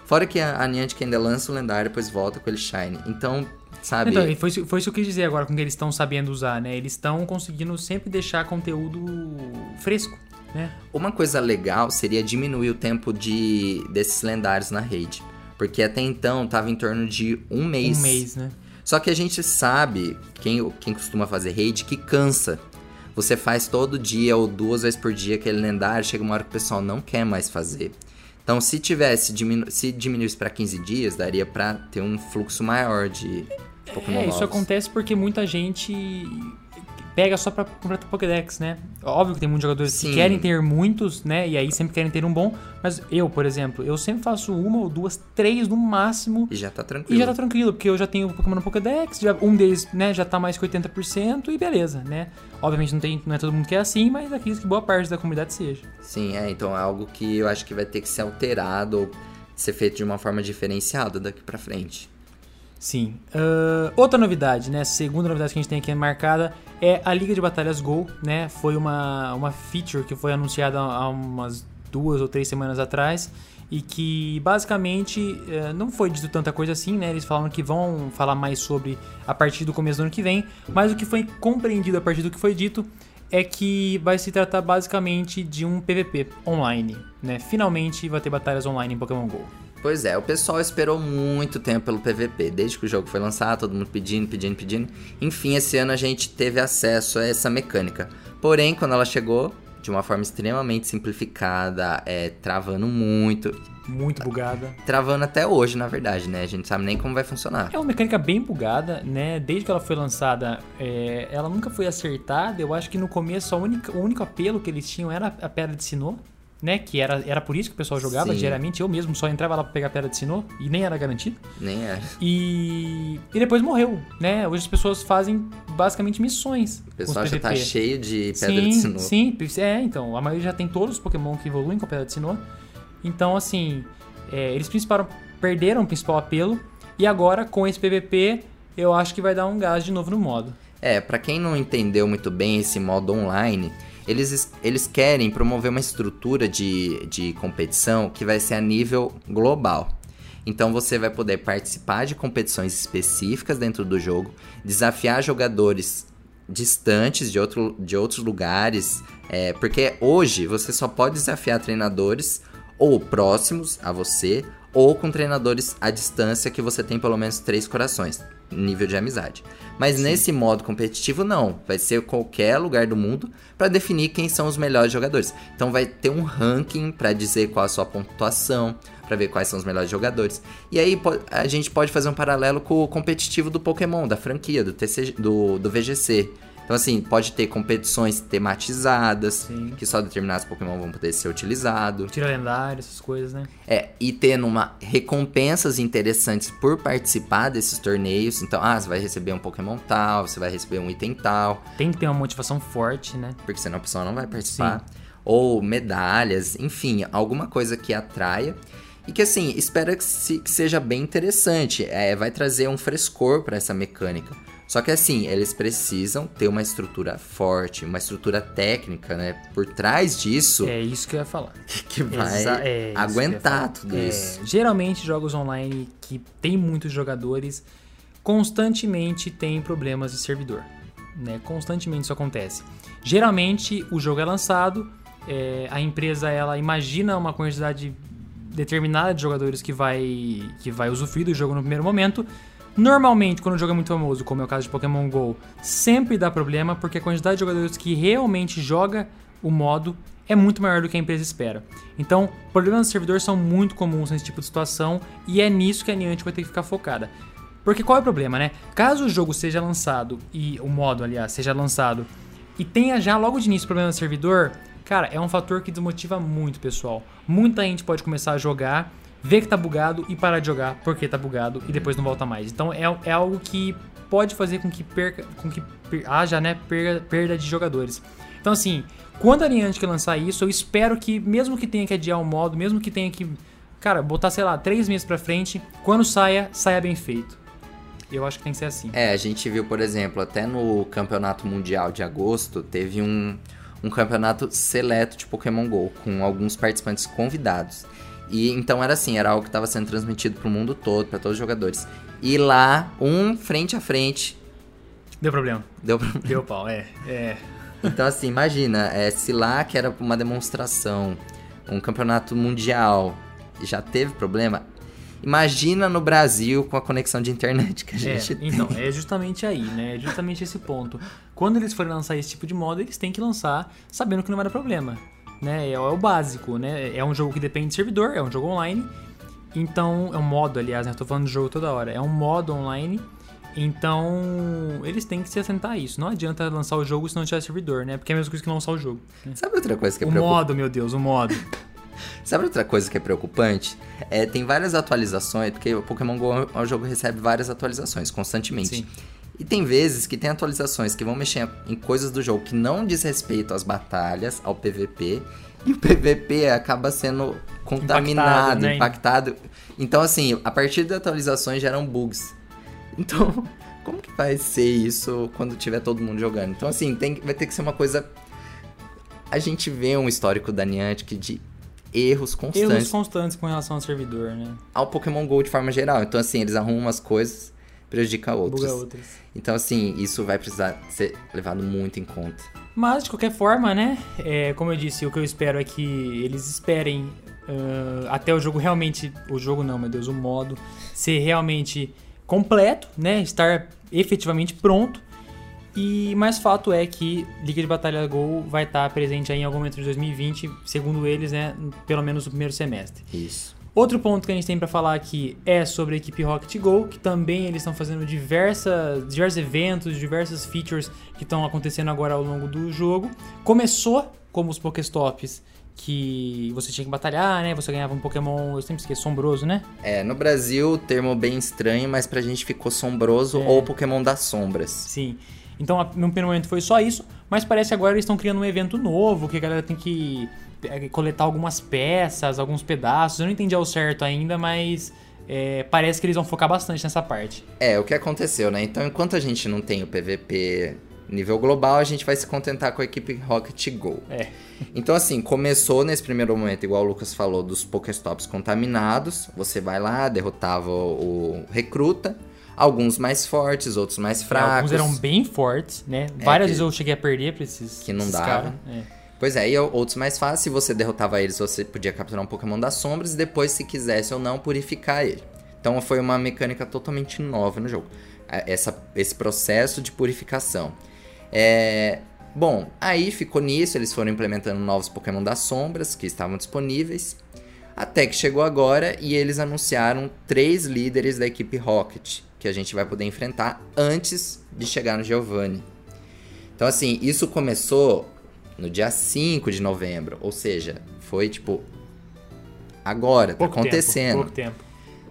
Fora que a, a Niantic ainda lança o lendário, depois volta com ele Shine. Então, sabe? Então, foi, isso- foi isso que eu quis dizer agora com que eles estão sabendo usar, né? Eles estão conseguindo sempre deixar conteúdo fresco, né? Uma coisa legal seria diminuir o tempo de desses lendários na rede. Porque até então tava em torno de um mês. Um mês, né? Só que a gente sabe, quem, quem costuma fazer raid, que cansa. você faz todo dia ou duas vezes por dia aquele lendário, chega uma hora que o pessoal não quer mais fazer. Então, se tivesse diminu se diminuísse para 15 dias, daria para ter um fluxo maior de Pokémon É, isso novos. acontece porque muita gente pega só pra completar Pokédex, né? Óbvio que tem muitos jogadores Sim. que querem ter muitos, né? E aí sempre querem ter um bom. Mas eu, por exemplo, eu sempre faço uma ou duas, três no máximo. E já tá E tranquilo. já tá tranquilo, porque eu já tenho Pokémon no Pokédex, já, um deles, né, já tá mais que 80% e beleza, né? Obviamente não, tem, não é todo mundo que é assim, mas acredito que boa parte da comunidade seja. Sim, é, então é algo que eu acho que vai ter que ser alterado ou ser feito de uma forma diferenciada daqui pra frente. Sim. Ahn, outra novidade, né? Segunda novidade que a gente tem aqui marcada é a Liga de Batalhas Go, né? Foi uma, uma feature que foi anunciada há umas duas ou três semanas atrás e que basicamente eh, não foi dito tanta coisa assim, né? Eles falaram que vão falar mais sobre a partir do começo do ano que vem, mas o que foi compreendido a partir do que foi dito é que vai se tratar basicamente de um PVP online, né? Finalmente vai ter batalhas online em Pokémon Go. Pois é, o pessoal esperou muito tempo pelo PVP, desde que o jogo foi lançado, todo mundo pedindo, pedindo, pedindo. Enfim, esse ano a gente teve acesso a essa mecânica. Porém, quando ela chegou, de uma forma extremamente simplificada, é, travando muito. Muito bugada. Travando até hoje, na verdade, né? A gente sabe nem como vai funcionar. É uma mecânica bem bugada, né? Desde que ela foi lançada, é, ela nunca foi acertada. Eu acho que no começo a única- o único apelo que eles tinham era a pedra de Sinnoh, né? Que era, era por isso que o pessoal jogava Sim. diariamente. Eu mesmo só entrava lá pra pegar pedra de Sinnoh e nem era garantido. Nem era. E, e depois morreu, né? Hoje as pessoas fazem basicamente missões. O pessoal já tá cheio de pedra sim, de sinô. Sim, é, então. A maioria já tem todos os Pokémon que evoluem com a Pedra de Sinnoh. Então, assim, é, eles principal, perderam o principal apelo. E agora, com esse PVP, eu acho que vai dar um gás de novo no modo. É, pra quem não entendeu muito bem esse modo online, eles, eles querem promover uma estrutura de, de competição que vai ser a nível global. Então você vai poder participar de competições específicas dentro do jogo, desafiar jogadores distantes de, outro, de outros lugares, é, porque hoje você só pode desafiar treinadores ou próximos a você, ou com treinadores à distância que você tem pelo menos três corações, nível de amizade. Mas nesse modo competitivo, não. Vai ser qualquer lugar do mundo para definir quem são os melhores jogadores. Então vai ter um ranking para dizer qual a sua pontuação, para ver quais são os melhores jogadores. E aí a gente pode fazer um paralelo com o competitivo do Pokémon, da franquia, do, TCG, do, do VGC. Então, assim, pode ter competições tematizadas, Sim. que só determinados Pokémon vão poder ser utilizados. Tira lendário, essas coisas, né? É, e tendo uma recompensas interessantes por participar desses torneios. Então, ah, você vai receber um Pokémon tal, você vai receber um item tal, Tem que ter uma motivação forte, né? porque senão a pessoa não vai participar. Ou medalhas, enfim, alguma coisa que atraia. E que assim, espera que, se- que seja bem interessante. É, vai trazer um frescor para essa mecânica. Só que assim, eles precisam ter uma estrutura forte, uma estrutura técnica, né? Por trás disso, É isso que eu ia falar. [laughs] que vai Exa- é isso aguentar falar. tudo É, isso. Geralmente, jogos online que tem muitos jogadores constantemente tem problemas de servidor. Né? Constantemente isso acontece. Geralmente, o jogo é lançado, é, a empresa ela imagina uma quantidade determinada de jogadores que vai, que vai usufruir do jogo no primeiro momento. Normalmente, quando o jogo é muito famoso, como é o caso de Pokémon GO, sempre dá problema, porque a quantidade de jogadores que realmente joga o modo é muito maior do que a empresa espera. Então, problemas no servidor são muito comuns nesse tipo de situação e é nisso que a Niantic vai ter que ficar focada. Porque qual é o problema, né? Caso o jogo seja lançado e o modo, aliás, seja lançado e tenha já logo de início problema no servidor, cara, é um fator que desmotiva muito, pessoal. Muita gente pode começar a jogar, ver que tá bugado e parar de jogar porque tá bugado e depois não volta mais. Então é, é algo que pode fazer com que perca, com que per- haja, né, perda, perda de jogadores. Então assim, quando a Niantic lançar isso, eu espero que mesmo que tenha que adiar o modo, mesmo que tenha que, cara, botar sei lá três meses pra frente, quando saia, saia bem feito. Eu acho que tem que ser assim. É, a gente viu, por exemplo, até no Campeonato Mundial de agosto, teve um, um campeonato seleto de Pokémon GO, com alguns participantes convidados. E então era assim, era algo que estava sendo transmitido pro mundo todo, para todos os jogadores. E lá, um frente a frente, Deu problema. deu pra... Deu pau, é. É. Então assim, imagina, é, se lá que era uma demonstração, um campeonato mundial, já teve problema, Imagina no Brasil com a conexão de internet que a É, gente tem. então, é justamente aí, né? É justamente esse ponto. Quando eles forem lançar esse tipo de modo, eles têm que lançar sabendo que não vai dar problema. Né? É, é o básico, né? É um jogo que depende de servidor, é um jogo online. Então, é um modo, aliás, né? Eu tô falando do jogo toda hora. É um modo online. Então, eles têm que se assentar a isso. Não adianta lançar o jogo se não tiver servidor, né? Porque é a mesma coisa que lançar o jogo. Sabe outra coisa que é o preocupante? modo, meu Deus, o modo. [laughs] Sabe outra coisa que é preocupante? É, tem várias atualizações, porque o Pokémon GO é um jogo que recebe várias atualizações constantemente. Sim. E tem vezes que tem atualizações que vão mexer em coisas do jogo que não diz respeito às batalhas, ao PVP, e o PVP acaba sendo contaminado, né? impactado. Então, assim, a partir das atualizações geram bugs. Então, [laughs] como que vai ser isso quando tiver todo mundo jogando? Então, assim, tem, vai ter que ser uma coisa. A gente vê um histórico da Niantic de erros constantes Erros constantes com relação ao servidor, né? ao Pokémon GO de forma geral. Então, assim, eles arrumam umas coisas, prejudicam outras. Buga outras. Então, assim, isso vai precisar ser levado muito em conta. Mas, de qualquer forma, né? é, como eu disse, o que eu espero é que eles esperem ah, até o jogo realmente. O jogo não, meu Deus, o modo ser realmente completo, né? Estar efetivamente pronto. E mais fato é que Liga de Batalha Go vai estar presente aí em algum momento de 2020, segundo eles, né? Pelo menos no primeiro semestre. Isso. Outro ponto que a gente tem pra falar aqui é sobre a equipe Rocket Go, que também eles estão fazendo diversas, diversos eventos, diversas features que estão acontecendo agora ao longo do jogo. Começou como os Pokéstops, que você tinha que batalhar, né? Você ganhava um Pokémon, eu sempre esqueço, sombroso, né? É, no Brasil, o termo bem estranho, mas pra gente ficou sombroso É. ou Pokémon das sombras. Sim. Então, no primeiro momento foi só isso, mas parece agora eles estão criando um evento novo, que a galera tem que é, coletar algumas peças, alguns pedaços. Eu não entendi ao certo ainda, mas é, parece que eles vão focar bastante nessa parte. É, o que aconteceu, né? Então, enquanto a gente não tem o PVP nível global, a gente vai se contentar com a equipe Rocket Go. É. Então, assim, começou nesse primeiro momento, igual o Lucas falou, dos Pokéstops contaminados. Você vai lá, derrotava o, recruta. Alguns mais fortes, outros mais fracos. É, Alguns eram bem fortes, né? Várias que- vezes eu cheguei a perder pra esses. que não esses dava. caras, é. Pois é, e outros mais fáceis, se você derrotava eles, você podia capturar um Pokémon das sombras e depois, se quisesse ou não, purificar ele. Então foi uma mecânica totalmente nova no jogo. Essa, esse processo de purificação. É, Bom, aí ficou nisso, eles foram implementando novos Pokémon das sombras que estavam disponíveis. Até que chegou agora e eles anunciaram três líderes da equipe Rocket que a gente vai poder enfrentar antes de chegar no Giovanni. Então, assim, isso começou no dia 5 de novembro, ou seja, foi tipo. Agora, tá Pouco acontecendo. Tempo, pouco tempo.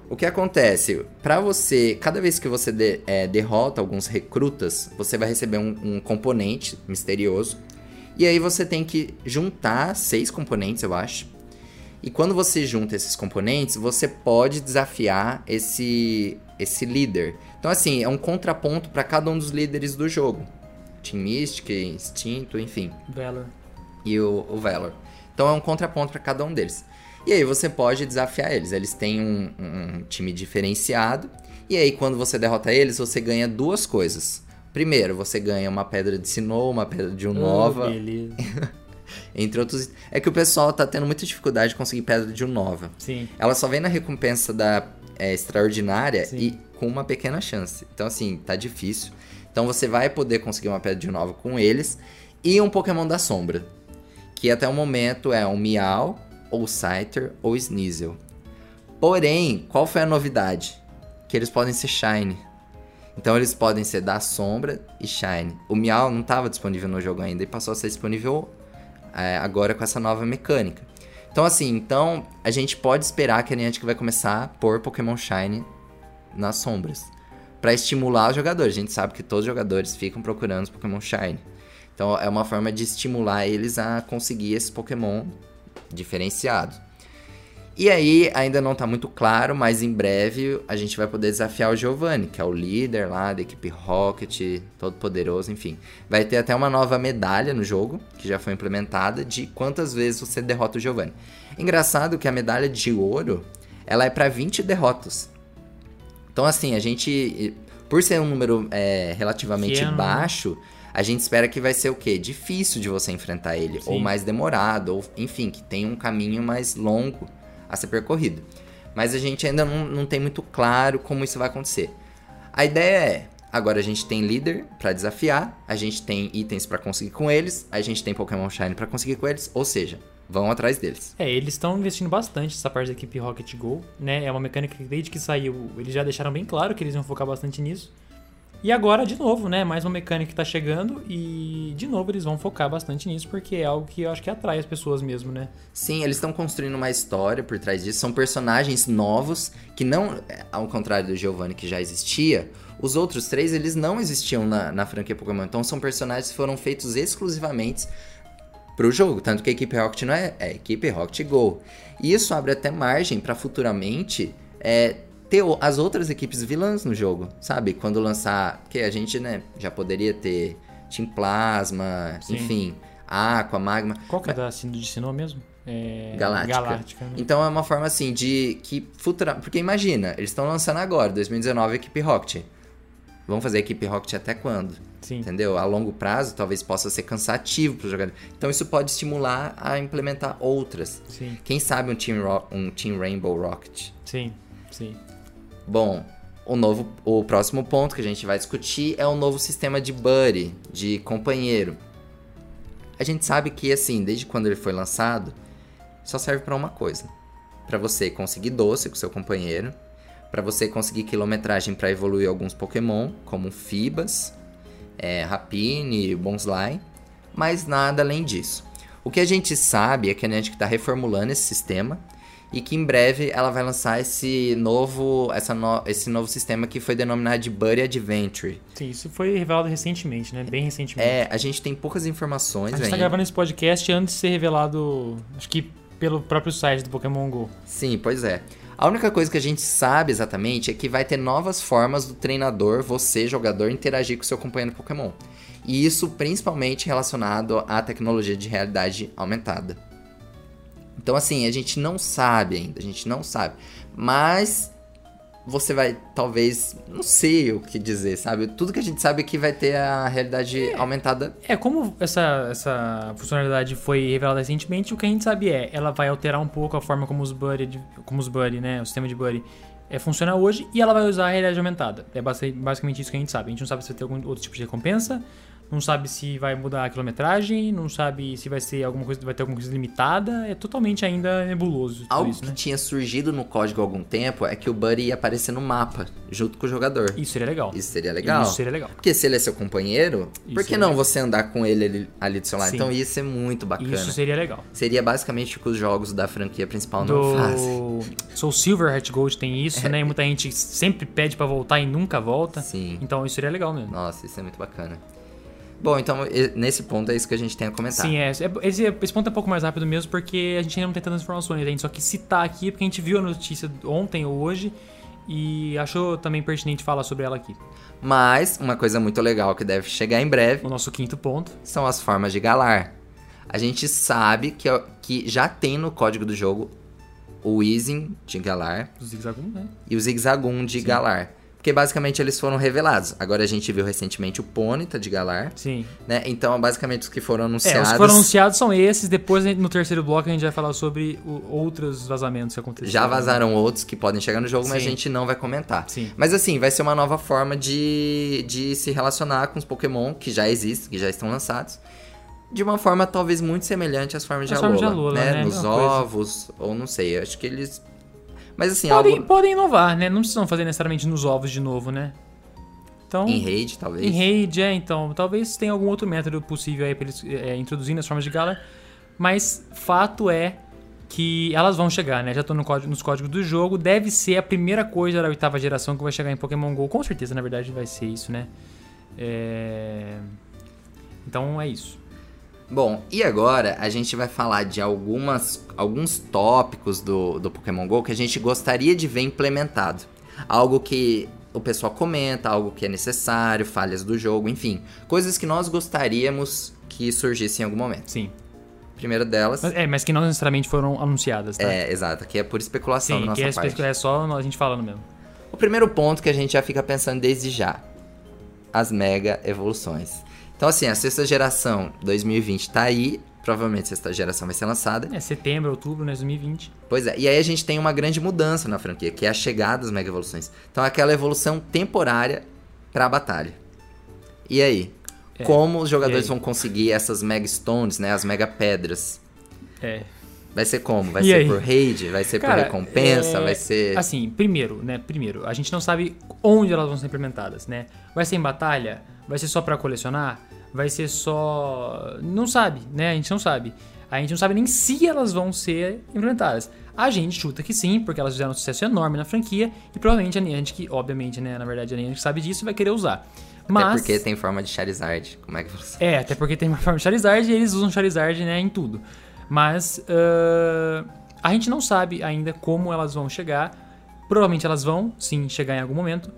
O que acontece? Pra você, cada vez que você de- é, derrota alguns recrutas, você vai receber um, um componente misterioso. E aí você tem que juntar seis componentes, eu acho. E quando você junta esses componentes, você pode desafiar esse, esse líder. Então, assim, é um contraponto pra cada um dos líderes do jogo. Team Mystic, Instinto, enfim Valor. e o, o Valor. Então é um contraponto para cada um deles. E aí você pode desafiar eles. Eles têm um, um time diferenciado. E aí quando você derrota eles, você ganha duas coisas. Primeiro, você ganha uma pedra de Sinnoh, uma pedra de Oh, Unova, beleza. [laughs] entre outros. É que o pessoal tá tendo muita dificuldade de conseguir pedra de Unova. Sim. Ela só vem na recompensa da é, extraordinária Sim. e com uma pequena chance. Então, assim, tá difícil. Então você vai poder conseguir uma pedra de nova com eles. E um Pokémon da sombra. Que até o momento é um Miau, ou Scyther, ou Sneasel. Porém, qual foi a novidade? Que eles podem ser Shine. Então eles podem ser da sombra e Shine. O Miau não estava disponível no jogo ainda e passou a ser disponível é, agora com essa nova mecânica. Então assim, então a gente pode esperar que a Niantic vai começar a pôr Pokémon Shine nas sombras. Pra estimular os jogadores. A gente sabe que todos os jogadores ficam procurando os Pokémon Shine. Então é uma forma de estimular eles a conseguir esses Pokémon diferenciados. E aí, ainda não tá muito claro, mas em breve a gente vai poder desafiar o Giovanni, que é o líder lá da equipe Rocket, todo poderoso, enfim. Vai ter até uma nova medalha no jogo, que já foi implementada, de quantas vezes você derrota o Giovanni. Engraçado que a medalha de ouro, ela é para 20 derrotas. Então, assim, a gente, por ser um número é, relativamente Pequeno, né? baixo, a gente espera que vai ser o quê? Difícil de você enfrentar ele, ou Sim. mais demorado, ou enfim, que tem um caminho mais longo a ser percorrido. Mas a gente ainda não, não tem muito claro como isso vai acontecer. A ideia é, agora a gente tem líder pra desafiar, a gente tem itens pra conseguir com eles, a gente tem Pokémon Shine pra conseguir com eles, ou seja, vão atrás deles. É, eles estão investindo bastante nessa parte da equipe Rocket Go, né? É uma mecânica que desde que saiu, eles já deixaram bem claro que eles iam focar bastante nisso. E agora, de novo, né? Mais uma mecânica que tá chegando e, de novo, eles vão focar bastante nisso porque é algo que eu acho que atrai as pessoas mesmo, né? Sim, eles estão construindo uma história por trás disso. São personagens novos que não, ao contrário do Giovanni que já existia, os outros três eles não existiam na, na franquia Pokémon. Então são personagens que foram feitos exclusivamente pro jogo. Tanto que a equipe Rocket não é, é a equipe Rocket Go. E isso abre até margem para futuramente é, ter o- as outras equipes vilãs no jogo, sabe? Quando lançar. Porque a gente, né, já poderia ter Team Plasma, Sim. enfim, Aqua, Magma. Qual que é da Sino de Sinnoh mesmo? É... Galáctica. Galáctica, né? Então é uma forma assim de que futura. Porque imagina, eles estão lançando agora, 2019, a equipe Rocket. Vão fazer a equipe Rocket até quando? Sim. Entendeu? A longo prazo talvez possa ser cansativo para o jogador. Então isso pode estimular a implementar outras. Sim, Quem sabe um Team, Ro- um team Rainbow Rocket. sim, sim. Bom, o novo, o próximo ponto que a gente vai discutir é o novo sistema de buddy, de companheiro. A gente sabe que assim, desde quando ele foi lançado, só serve pra uma coisa: Pra você conseguir doce com seu companheiro, pra você conseguir quilometragem pra evoluir alguns Pokémon, como Fibas, é, Rapine, Bonsly, mas nada além disso. O que a gente sabe é que a Niantic está reformulando esse sistema e que em breve ela vai lançar esse novo, essa no- esse novo sistema que foi denominado de Buddy Adventure. Sim, isso foi revelado recentemente, né? Bem recentemente. É, a gente tem poucas informações A gente tá ainda. gravando esse podcast antes de ser revelado, acho que pelo próprio site do Pokémon GO. Sim, pois é. A única coisa que a gente sabe exatamente é que vai ter novas formas do treinador, você, jogador, interagir com seu companheiro Pokémon. E isso principalmente relacionado à tecnologia de realidade aumentada. Então, assim, a gente não sabe ainda, a gente não sabe. Mas você vai, talvez, não sei o que dizer, sabe? Tudo que a gente sabe é que vai ter a realidade aumentada. É, como essa, essa funcionalidade foi revelada recentemente, o que a gente sabe é, ela vai alterar um pouco a forma como os Buddy, como os Buddy, né, o sistema de Buddy é, funciona hoje, e ela vai usar a realidade aumentada. É basi- basicamente isso que a gente sabe. A gente não sabe se vai ter algum outro tipo de recompensa, não sabe se vai mudar a quilometragem, não sabe se vai ser alguma coisa, vai ter alguma coisa limitada, é totalmente ainda nebuloso Algo isso, que né? tinha surgido no código há algum tempo é que o Buddy ia aparecer no mapa, junto com o jogador. Isso seria legal. Isso seria legal. Isso seria legal. Porque se ele é seu companheiro, por Isso que é não legal. você andar com ele ali, ali do seu lado? Sim. Então ia ser muito bacana. Isso seria legal. Seria basicamente o que os jogos da franquia principal não fazem. Do Soul Silver Heart Gold tem isso, né? E muita gente sempre pede pra voltar e nunca volta. Sim. Então isso seria legal mesmo. Nossa, isso é muito bacana. Bom, então nesse ponto é isso que a gente tem a comentar. Sim, é, é- esse, esse ponto é um pouco mais rápido mesmo, porque a gente ainda não tem tantas informações. A gente só quis citar aqui, porque a gente viu a notícia ontem ou hoje e achou também pertinente falar sobre ela aqui. Mas uma coisa muito legal que deve chegar em breve O nosso quinto ponto. são as formas de Galar. A gente sabe que, que já tem no código do jogo o Weezing de Galar O Zigzagoon, né? e o Zigzagoon de Galar. Porque basicamente eles foram revelados. Agora a gente viu recentemente o Ponyta de Galar, Sim. né? Então, basicamente, os que foram É, anunciados. os que foram anunciados são esses. Depois, no terceiro bloco, a gente vai falar sobre o- outros vazamentos que aconteceram. Já vazaram outros que podem chegar no jogo, mas a Sim. gente não vai comentar. Sim. Mas assim, vai ser uma nova forma de, de se relacionar com os Pokémon que já existem, que já estão lançados. De uma forma talvez muito semelhante às formas de Às Alola, formas de Alola, né? né? Nos Mesma coisa. ovos, ou não sei, acho que eles... Mas assim, Podem, algo podem inovar, né? Não precisam fazer necessariamente nos ovos de novo, né? Então, em raid, talvez. Em raid, é, então. Talvez tenha algum outro método possível aí pra eles é, introduzirem as formas de Galar. Mas fato é que elas vão chegar, né? Já estão no código, nos códigos do jogo. Deve ser a primeira coisa da oitava geração que vai chegar em Pokémon GO. Com certeza, na verdade, vai ser isso, né? É... Então é isso. Bom, e agora a gente vai falar de algumas, alguns tópicos do, do Pokémon GO que a gente gostaria de ver implementado. Algo que o pessoal comenta, algo que é necessário, falhas do jogo, enfim. Coisas que nós gostaríamos que surgissem em algum momento. Sim. Primeiro delas. Mas, é, mas que não necessariamente foram anunciadas, tá? É, exato, aqui é por especulação Sim, da que nossa é, parte. é só a gente falando mesmo. O primeiro ponto que a gente já fica pensando desde já: as mega evoluções. Então, assim, a sexta geração 2020 tá aí Provavelmente essa geração vai ser lançada. É setembro, outubro, né? 2020. Pois é, e aí a gente tem uma grande mudança na franquia, que é a chegada das Mega Evoluções. Então aquela evolução temporária pra batalha. E aí? É, Como os jogadores vão conseguir essas Mega Stones, né? As Mega Pedras? É. Vai ser como? Vai E ser aí? por raid? Vai ser Cara, por recompensa? é, Vai ser. Assim, primeiro, né? Primeiro, a gente não sabe onde elas vão ser implementadas, né? Vai ser em batalha? Vai ser só pra colecionar? Vai ser só. Não sabe, né? A gente não sabe. A gente não sabe nem se elas vão ser implementadas. A gente chuta que sim, porque elas fizeram um sucesso enorme na franquia e provavelmente a Niantic, obviamente, né? Na verdade, a Niantic sabe disso e vai querer usar. Mas. Até porque tem forma de Charizard. Como é que você. É, até porque tem uma forma de Charizard e eles usam Charizard, né, em tudo. Mas ah, a gente não sabe ainda como elas vão chegar. Provavelmente elas vão, sim, chegar em algum momento.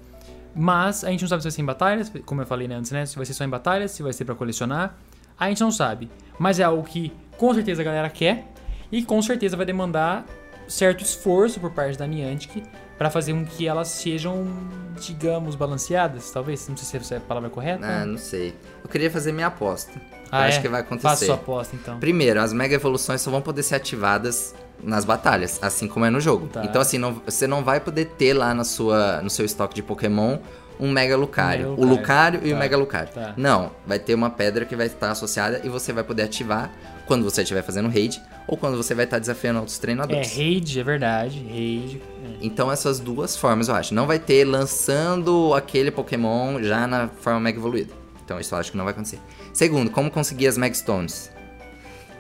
Mas a gente não sabe se vai ser em batalhas, como eu falei né, antes, né? Se vai ser só em batalhas, se vai ser pra colecionar. A gente não sabe. Mas é algo que com certeza a galera quer. E com certeza vai demandar certo esforço por parte da Niantic pra fazer com que elas sejam, digamos, balanceadas. Talvez, não sei se essa é a palavra correta. Ah, não sei. Eu queria fazer minha aposta. Ah, eu acho é? que vai Faça acontecer. sua aposta, então. Primeiro, as Mega Evoluções só vão poder ser ativadas nas batalhas, assim como é no jogo. Tá. Então, assim, não- você não vai poder ter lá na sua, no seu estoque de Pokémon um Mega Lucario. Mega o Lucario. Lucario e o Tá. Mega Lucario. Tá. Não, vai ter uma pedra que vai estar associada e você vai poder ativar quando você estiver fazendo raid ou quando você vai estar desafiando outros É, treinadores. raid, é verdade. Raid. é. Então essas duas formas eu acho. Não vai ter lançando aquele Pokémon já na forma Mega evoluída. Então isso eu acho que não vai acontecer. Segundo, como conseguir as Mega Stones?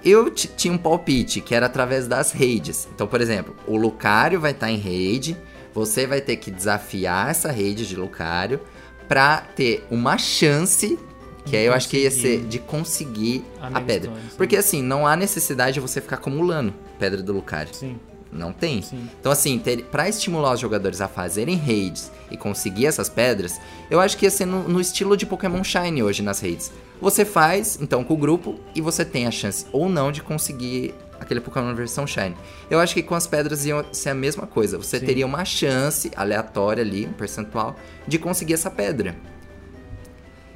Eu tinha um palpite que era através das raids. Então, por exemplo, o Lucario vai estar em raid, você vai ter que desafiar essa raid de Lucario pra ter uma chance, que aí eu acho que ia ser de conseguir a pedra. Porque assim, não há necessidade de você ficar acumulando pedra do Lucario. Sim, Não tem. sim. Então, assim, ter, pra estimular os jogadores a fazerem raids e conseguir essas pedras, eu acho que ia ser no, no estilo de Pokémon Shine hoje nas raids. Você faz, então, com o grupo e você tem a chance ou não de conseguir aquele Pokémon versão Shine. Eu acho que com as pedras ia ser a mesma coisa. Você Sim. teria uma chance aleatória ali, um percentual, de conseguir essa pedra.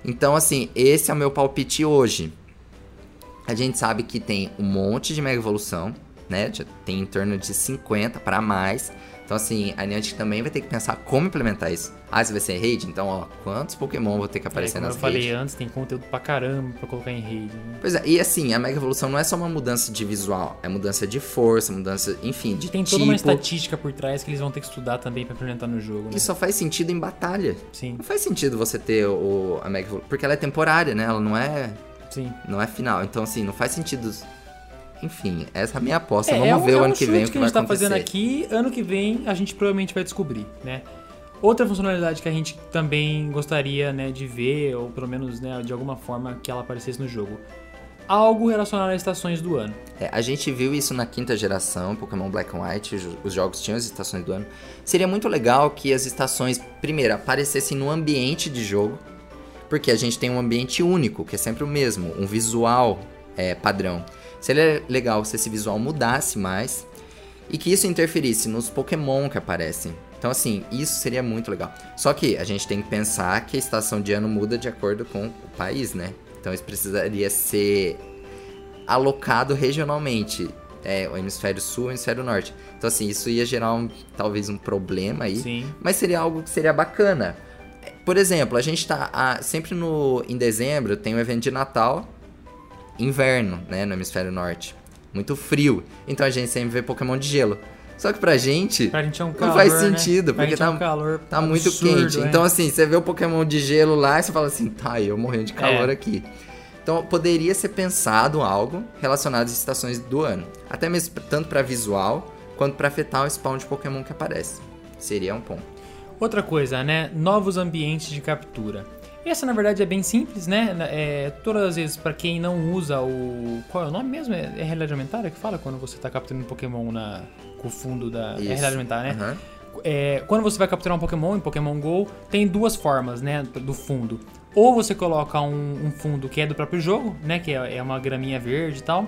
Então, assim, esse é o meu palpite hoje. A gente sabe que tem um monte de Mega Evolução, né? Já tem em torno de 50 para mais. Então, assim, a Niantic também vai ter que pensar como implementar isso. Ah, se vai ser raid? Então, ó, quantos Pokémon vão ter que É, aparecer como eu nas falei raids? antes, tem conteúdo pra caramba pra colocar em raid. Né? Pois é, e assim, a Mega Evolução não é só uma mudança de visual, é mudança de força, mudança, enfim, de Tem tipo. toda uma estatística por trás que eles vão ter que estudar também pra implementar no jogo, né? que só faz sentido em batalha. Sim, Não faz sentido você ter o, a Mega Evolução, porque ela é temporária, né? Ela não é, sim. não é final. Então, assim, não faz sentido. Enfim, essa é a minha aposta. É, Vamos é um, ver é o um ano que vem o chute que, a gente tá fazendo aqui. Ano que vem a gente provavelmente vai descobrir, né? Outra funcionalidade que a gente também gostaria, né, de ver, ou pelo menos, né, de alguma forma que ela aparecesse no jogo. Algo relacionado às estações do ano. É, a gente viu isso na quinta geração, Pokémon Black and White, os- os jogos tinham as estações do ano. Seria muito legal que as estações, primeiro, aparecessem no ambiente de jogo, porque a gente tem um ambiente único, que é sempre o mesmo, um visual é, padrão. Seria legal se esse visual mudasse mais e que isso interferisse nos Pokémon que aparecem. Então, assim, isso seria muito legal. Só que a gente tem que pensar que a estação de ano muda de acordo com o país, né? Então, isso precisaria ser alocado regionalmente. É, o hemisfério sul e o hemisfério norte. Então, assim, isso ia gerar um, talvez um problema aí. Sim. Mas seria algo que seria bacana. Por exemplo, a gente tá ah, sempre no em dezembro tem o evento de Natal, inverno, né, no hemisfério norte. Muito frio. Então a gente sempre vê Pokémon de gelo. Só que pra gente Pra gente é um não calor, faz né? sentido, Pra porque é tá, um calor tá muito absurdo, quente. é. Então assim, você vê o Pokémon de gelo lá e você fala assim, tá, eu morrendo de calor É. aqui. Então poderia ser pensado algo relacionado às estações do ano. Até mesmo tanto pra visual quanto pra afetar o spawn de Pokémon que aparece. Seria um ponto. Outra coisa, né? Novos ambientes de captura. Essa, na verdade, é bem simples, né? É, todas as vezes, pra quem não usa o... Qual é o nome mesmo? É, é realidade aumentada que fala quando você tá capturando um Pokémon na, com o fundo da... É Isso. realidade aumentada, né? Aham. É, quando você vai capturar um Pokémon em Pokémon GO, tem duas formas, né, do fundo. Ou você coloca um, um fundo que é do próprio jogo, né, que é, é uma graminha verde e tal.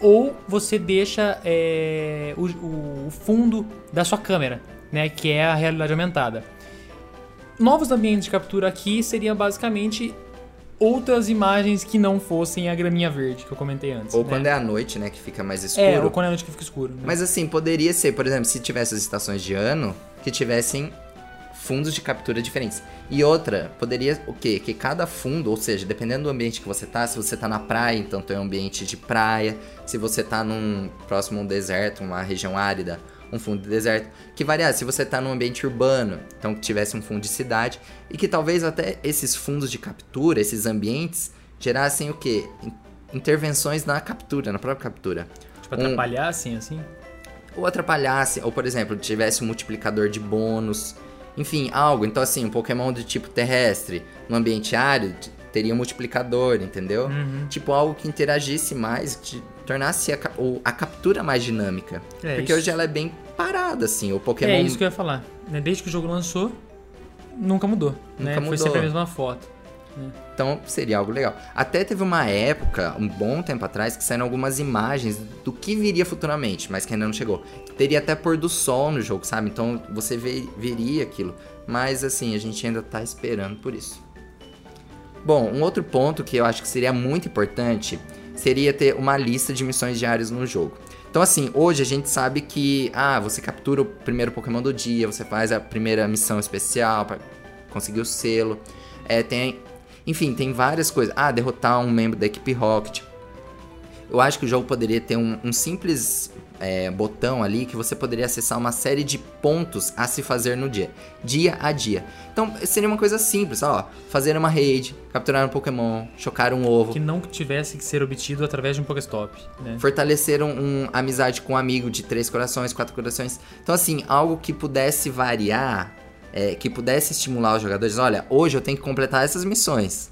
Ou você deixa é, o- o fundo da sua câmera, né, que é a realidade aumentada. Novos ambientes de captura aqui seria basicamente outras imagens que não fossem a graminha verde que eu comentei antes. Ou né? quando é à noite, né, que fica mais escuro. É, ou quando é a noite que fica escuro. Né? Mas assim, poderia ser, por exemplo, se tivesse as estações de ano, que tivessem fundos de captura diferentes. E outra, poderia o quê? Que cada fundo, ou seja, dependendo do ambiente que você tá, se você tá na praia, então tem um ambiente de praia, se você tá num próximo a um deserto, uma região árida, um fundo de deserto, que variasse. Se você tá num ambiente urbano, então que tivesse um fundo de cidade, e que talvez até esses fundos de captura, esses ambientes, gerassem o quê? In- Intervenções na captura, na própria captura. Tipo, atrapalhar assim, assim. Ou atrapalhasse, ou por exemplo, tivesse um multiplicador de bônus. Enfim, algo. Então, assim, um Pokémon do tipo terrestre, no ambiente árido, teria um multiplicador, entendeu? Uhum. Tipo, algo que interagisse mais, que tornasse a, o- a captura mais dinâmica. É, Porque isso- hoje ela é bem parada, assim. O Pokémon. É isso que eu ia falar. né? Desde que o jogo lançou, nunca mudou. Nunca né? Foi mudou. sempre a mesma foto. Então seria algo legal. Até teve uma época, um bom tempo atrás, que saíram algumas imagens do que viria futuramente, mas que ainda não chegou. Teria até pôr do sol no jogo, sabe? Então você ve- veria aquilo. Mas assim, a gente ainda tá esperando por isso. Bom, um outro ponto que eu acho que seria muito importante seria ter uma lista de missões diárias no jogo. Então assim, hoje a gente sabe que ah, você captura o primeiro Pokémon do dia, você faz a primeira missão especial para conseguir o selo. É, tem, enfim, tem várias coisas. Ah, derrotar um membro da equipe Rocket. Eu acho que o jogo poderia ter um, um simples é, botão ali que você poderia acessar uma série de pontos a se fazer no dia, dia a dia. Então seria uma coisa simples, ó, fazer uma raid, capturar um Pokémon, chocar um ovo, Que não tivesse que ser obtido através de um Pokéstop. Né? fortalecer um, um amizade com um amigo de três corações, quatro corações. Então, assim, algo que pudesse variar, é, que pudesse estimular os jogadores. Olha, hoje eu tenho que completar essas missões.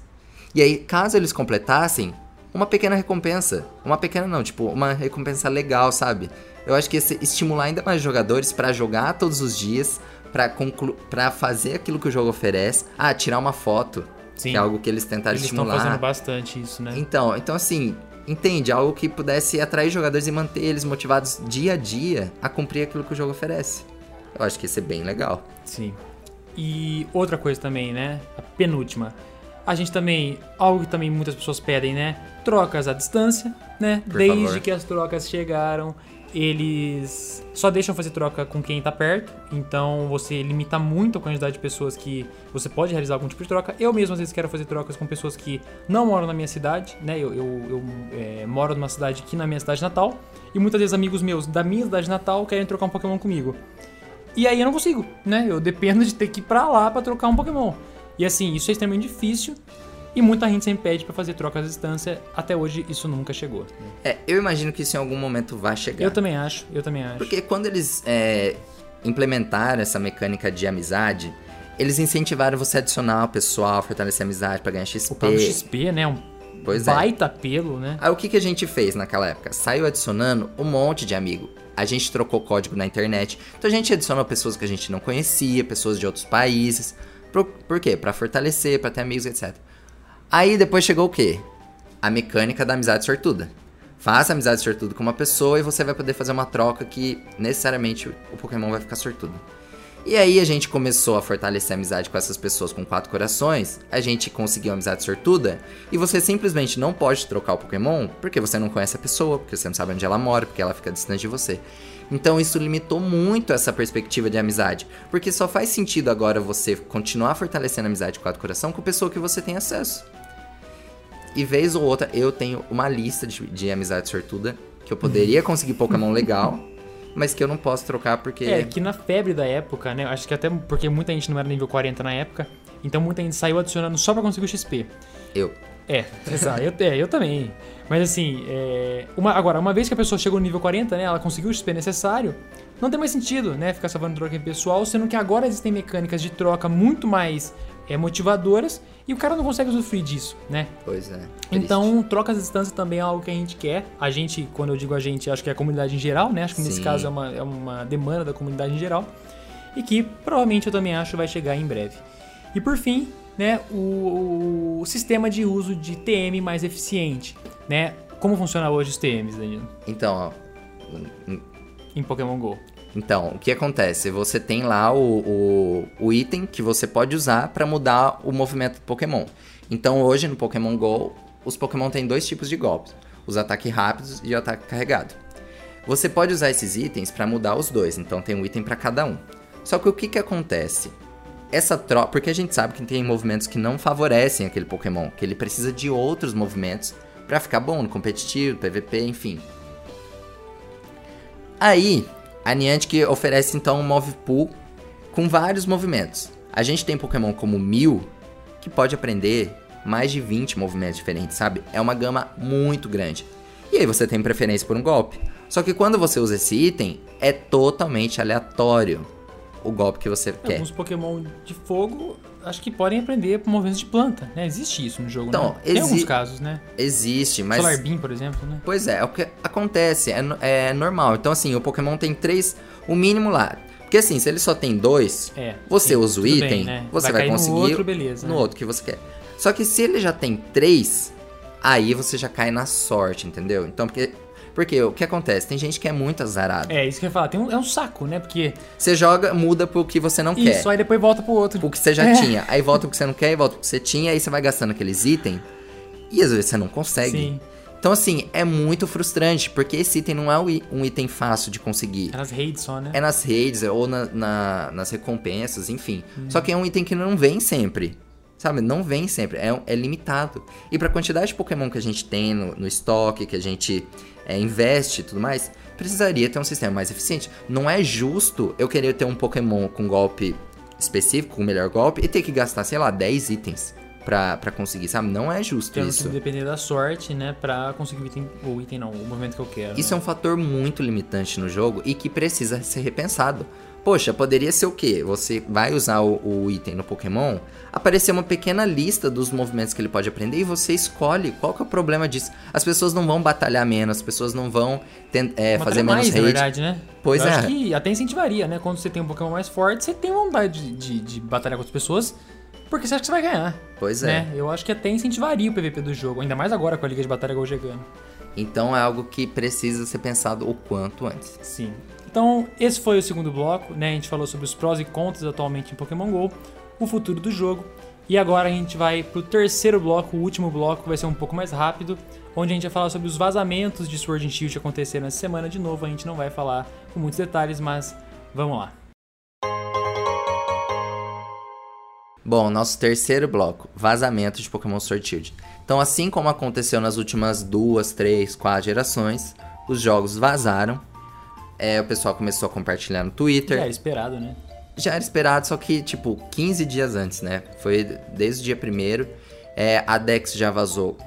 E aí, caso eles completassem, uma pequena recompensa. Uma pequena não, tipo, uma recompensa legal, sabe? Eu acho que esse, estimular ainda mais jogadores pra jogar todos os dias, pra conclu para fazer aquilo que o jogo oferece. Ah, tirar uma foto, Sim. que é algo que eles tentaram Eles estão estimular. fazendo bastante isso, né? Então, então assim, entende? Algo que pudesse atrair jogadores e manter eles motivados dia a dia a cumprir aquilo que o jogo oferece. Eu acho que isso é bem legal. Sim. E outra coisa também, né? A penúltima. A gente também, algo que também muitas pessoas pedem, né? Trocas à distância, né? Por Desde favor. que as trocas chegaram, eles só deixam fazer troca com quem tá perto. Então você limita muito a quantidade de pessoas que você pode realizar algum tipo de troca. Eu mesmo às vezes quero fazer trocas com pessoas que não moram na minha cidade, né? Eu, eu, eu, é, moro numa cidade aqui na minha cidade natal. E muitas vezes amigos meus da minha cidade natal querem trocar um Pokémon comigo. E aí eu não consigo, né? Eu dependo de ter que ir pra lá pra trocar um Pokémon. E assim, isso é extremamente difícil. E muita gente sempre pede pra fazer troca à distância. Até hoje isso nunca chegou. É, eu imagino que isso em algum momento vai chegar. Eu também acho, eu também acho. Porque quando eles é, implementaram essa mecânica de amizade, eles incentivaram você a adicionar o pessoal, fortalecer a amizade pra ganhar XP. O próprio XP, né? Um Pois é. baita pelo, né? Aí o que, que a gente fez naquela época? Saiu adicionando um monte de amigo. A gente trocou código na internet. Então a gente adicionou pessoas que a gente não conhecia, pessoas de outros países. Por, por quê? Pra fortalecer, pra ter amigos, etc. Aí depois chegou o quê? A mecânica da amizade sortuda. Faça amizade sortuda com uma pessoa e você vai poder fazer uma troca que necessariamente o Pokémon vai ficar sortudo. E aí a gente começou a fortalecer a amizade com essas pessoas com quatro corações, a gente conseguiu a amizade sortuda, e você simplesmente não pode trocar o Pokémon porque você não conhece a pessoa, porque você não sabe onde ela mora, porque ela fica distante de você. Então isso limitou muito essa perspectiva de amizade, porque só faz sentido agora você continuar fortalecendo a amizade com quatro coração com pessoa que você tem acesso. E vez ou outra eu tenho uma lista de, de amizade sortuda que eu poderia [laughs] conseguir Pokémon legal, mas que eu não posso trocar porque É, que na febre da época, né? Acho que até porque muita gente não era nível 40 na época. Então muita gente saiu adicionando só pra conseguir o XP. eu É, exato. eu, é, eu também. Mas assim, é, uma, agora, uma vez que a pessoa chegou no nível 40, né? Ela conseguiu o XP necessário, não tem mais sentido, né? Ficar salvando troca em pessoal, sendo que agora existem mecânicas de troca muito mais é, motivadoras e o cara não consegue usufruir disso, né? Pois é. triste. Então, trocas à distância também é algo que a gente quer. A gente, quando eu digo a gente, acho que é a comunidade em geral, né? Acho que nesse Sim. caso é uma, é uma demanda da comunidade em geral. E que provavelmente eu também acho vai chegar em breve. E por fim, né, o, o sistema de uso de TM mais eficiente, né? Como funciona hoje os TMs, Danilo, Então, ó, em Pokémon GO? Então, o que acontece? Você tem lá o, o, o item que você pode usar para mudar o movimento do Pokémon. Então hoje no Pokémon GO, os Pokémon têm dois tipos de golpes: os ataques rápidos e o ataque carregado. Você pode usar esses itens para mudar os dois, então tem um item para cada um. Só que o que, que acontece? Essa troca. Porque a gente sabe que tem movimentos que não favorecem aquele Pokémon, que ele precisa de outros movimentos para ficar bom no competitivo, PVP, enfim. Aí, a Niantic oferece então um Move Pool com vários movimentos. A gente tem Pokémon como Mil, que pode aprender mais de 20 movimentos diferentes, sabe? É uma gama muito grande. E aí você tem preferência por um golpe. Só que quando você usa esse item, é totalmente aleatório o golpe que você quer. Alguns Pokémon de fogo acho que podem aprender movimentos de planta, né? Existe isso no jogo, então, né? Tem alguns casos, né? Existe, mas... Solar Beam, por exemplo, né? Pois é, é o que acontece, é, é normal. Então, assim, o Pokémon tem três, o mínimo lá. Porque assim, se ele só tem dois, é, você sim, usa o item, bem, né? você vai, vai conseguir no outro, beleza, no né? outro que você quer. Só que se ele já tem três, aí você já cai na sorte, entendeu? Então, porque porque o que acontece? Tem gente que é muito azarado. É, isso que eu ia falar. Tem um, é um saco, né? Porque. Você joga, muda pro que você não isso, quer. Isso, aí depois volta pro outro. O que você já [laughs] é. tinha. Aí volta pro que você não quer, e volta pro que você tinha, aí você vai gastando aqueles itens. E às vezes você não consegue. Sim. Então, assim, é muito frustrante, porque esse item não é um item fácil de conseguir. É nas raids só, né? É nas raids, ou na, na, nas recompensas, enfim. Hum. Só que é um item que não vem sempre. Sabe? Não vem sempre, é, é limitado. E pra quantidade de Pokémon que a gente tem no, no estoque, que a gente é, investe e tudo mais, precisaria ter um sistema mais eficiente. Não é justo eu querer ter um Pokémon com golpe específico, com o melhor golpe, e ter que gastar, sei lá, 10 itens pra, pra conseguir, sabe? Não é justo isso. que depender da sorte, né? Pra conseguir o item, o item não, o movimento que eu quero. Isso né? é um fator muito limitante no jogo e que precisa ser repensado. Poxa, poderia ser o quê? Você vai usar o, o, item no Pokémon, aparecer uma pequena lista dos movimentos que ele pode aprender e você escolhe qual que é o problema disso. As pessoas não vão batalhar menos, as pessoas não vão é, fazer menos mais, hate. Verdade, né? Pois Eu é. Acho que até incentivaria, né? Quando você tem um Pokémon mais forte, você tem vontade de, de, de batalhar com outras pessoas, porque você acha que você vai ganhar. Pois é. Né? Eu acho que até incentivaria o PVP do jogo, ainda mais agora com a Liga de Batalha Gol chegando. Então é algo que precisa ser pensado o quanto antes. Sim. Então, esse foi o segundo bloco, né? A gente falou sobre os prós e contras atualmente em Pokémon GO, o futuro do jogo. E agora a gente vai pro terceiro bloco, o último bloco, que vai ser um pouco mais rápido, onde a gente vai falar sobre os vazamentos de Sword and Shield que aconteceram essa semana. De novo, a gente não vai falar com muitos detalhes, mas vamos lá. Bom, nosso terceiro bloco, vazamento de Pokémon Sword Shield. Então, assim como aconteceu nas últimas duas, três, quatro gerações, os jogos vazaram é, o pessoal começou a compartilhar no Twitter. Já era esperado, né? Já era esperado, só que, tipo, 15 dias antes, né? Foi desde o dia primeiro. É, a Dex já vazou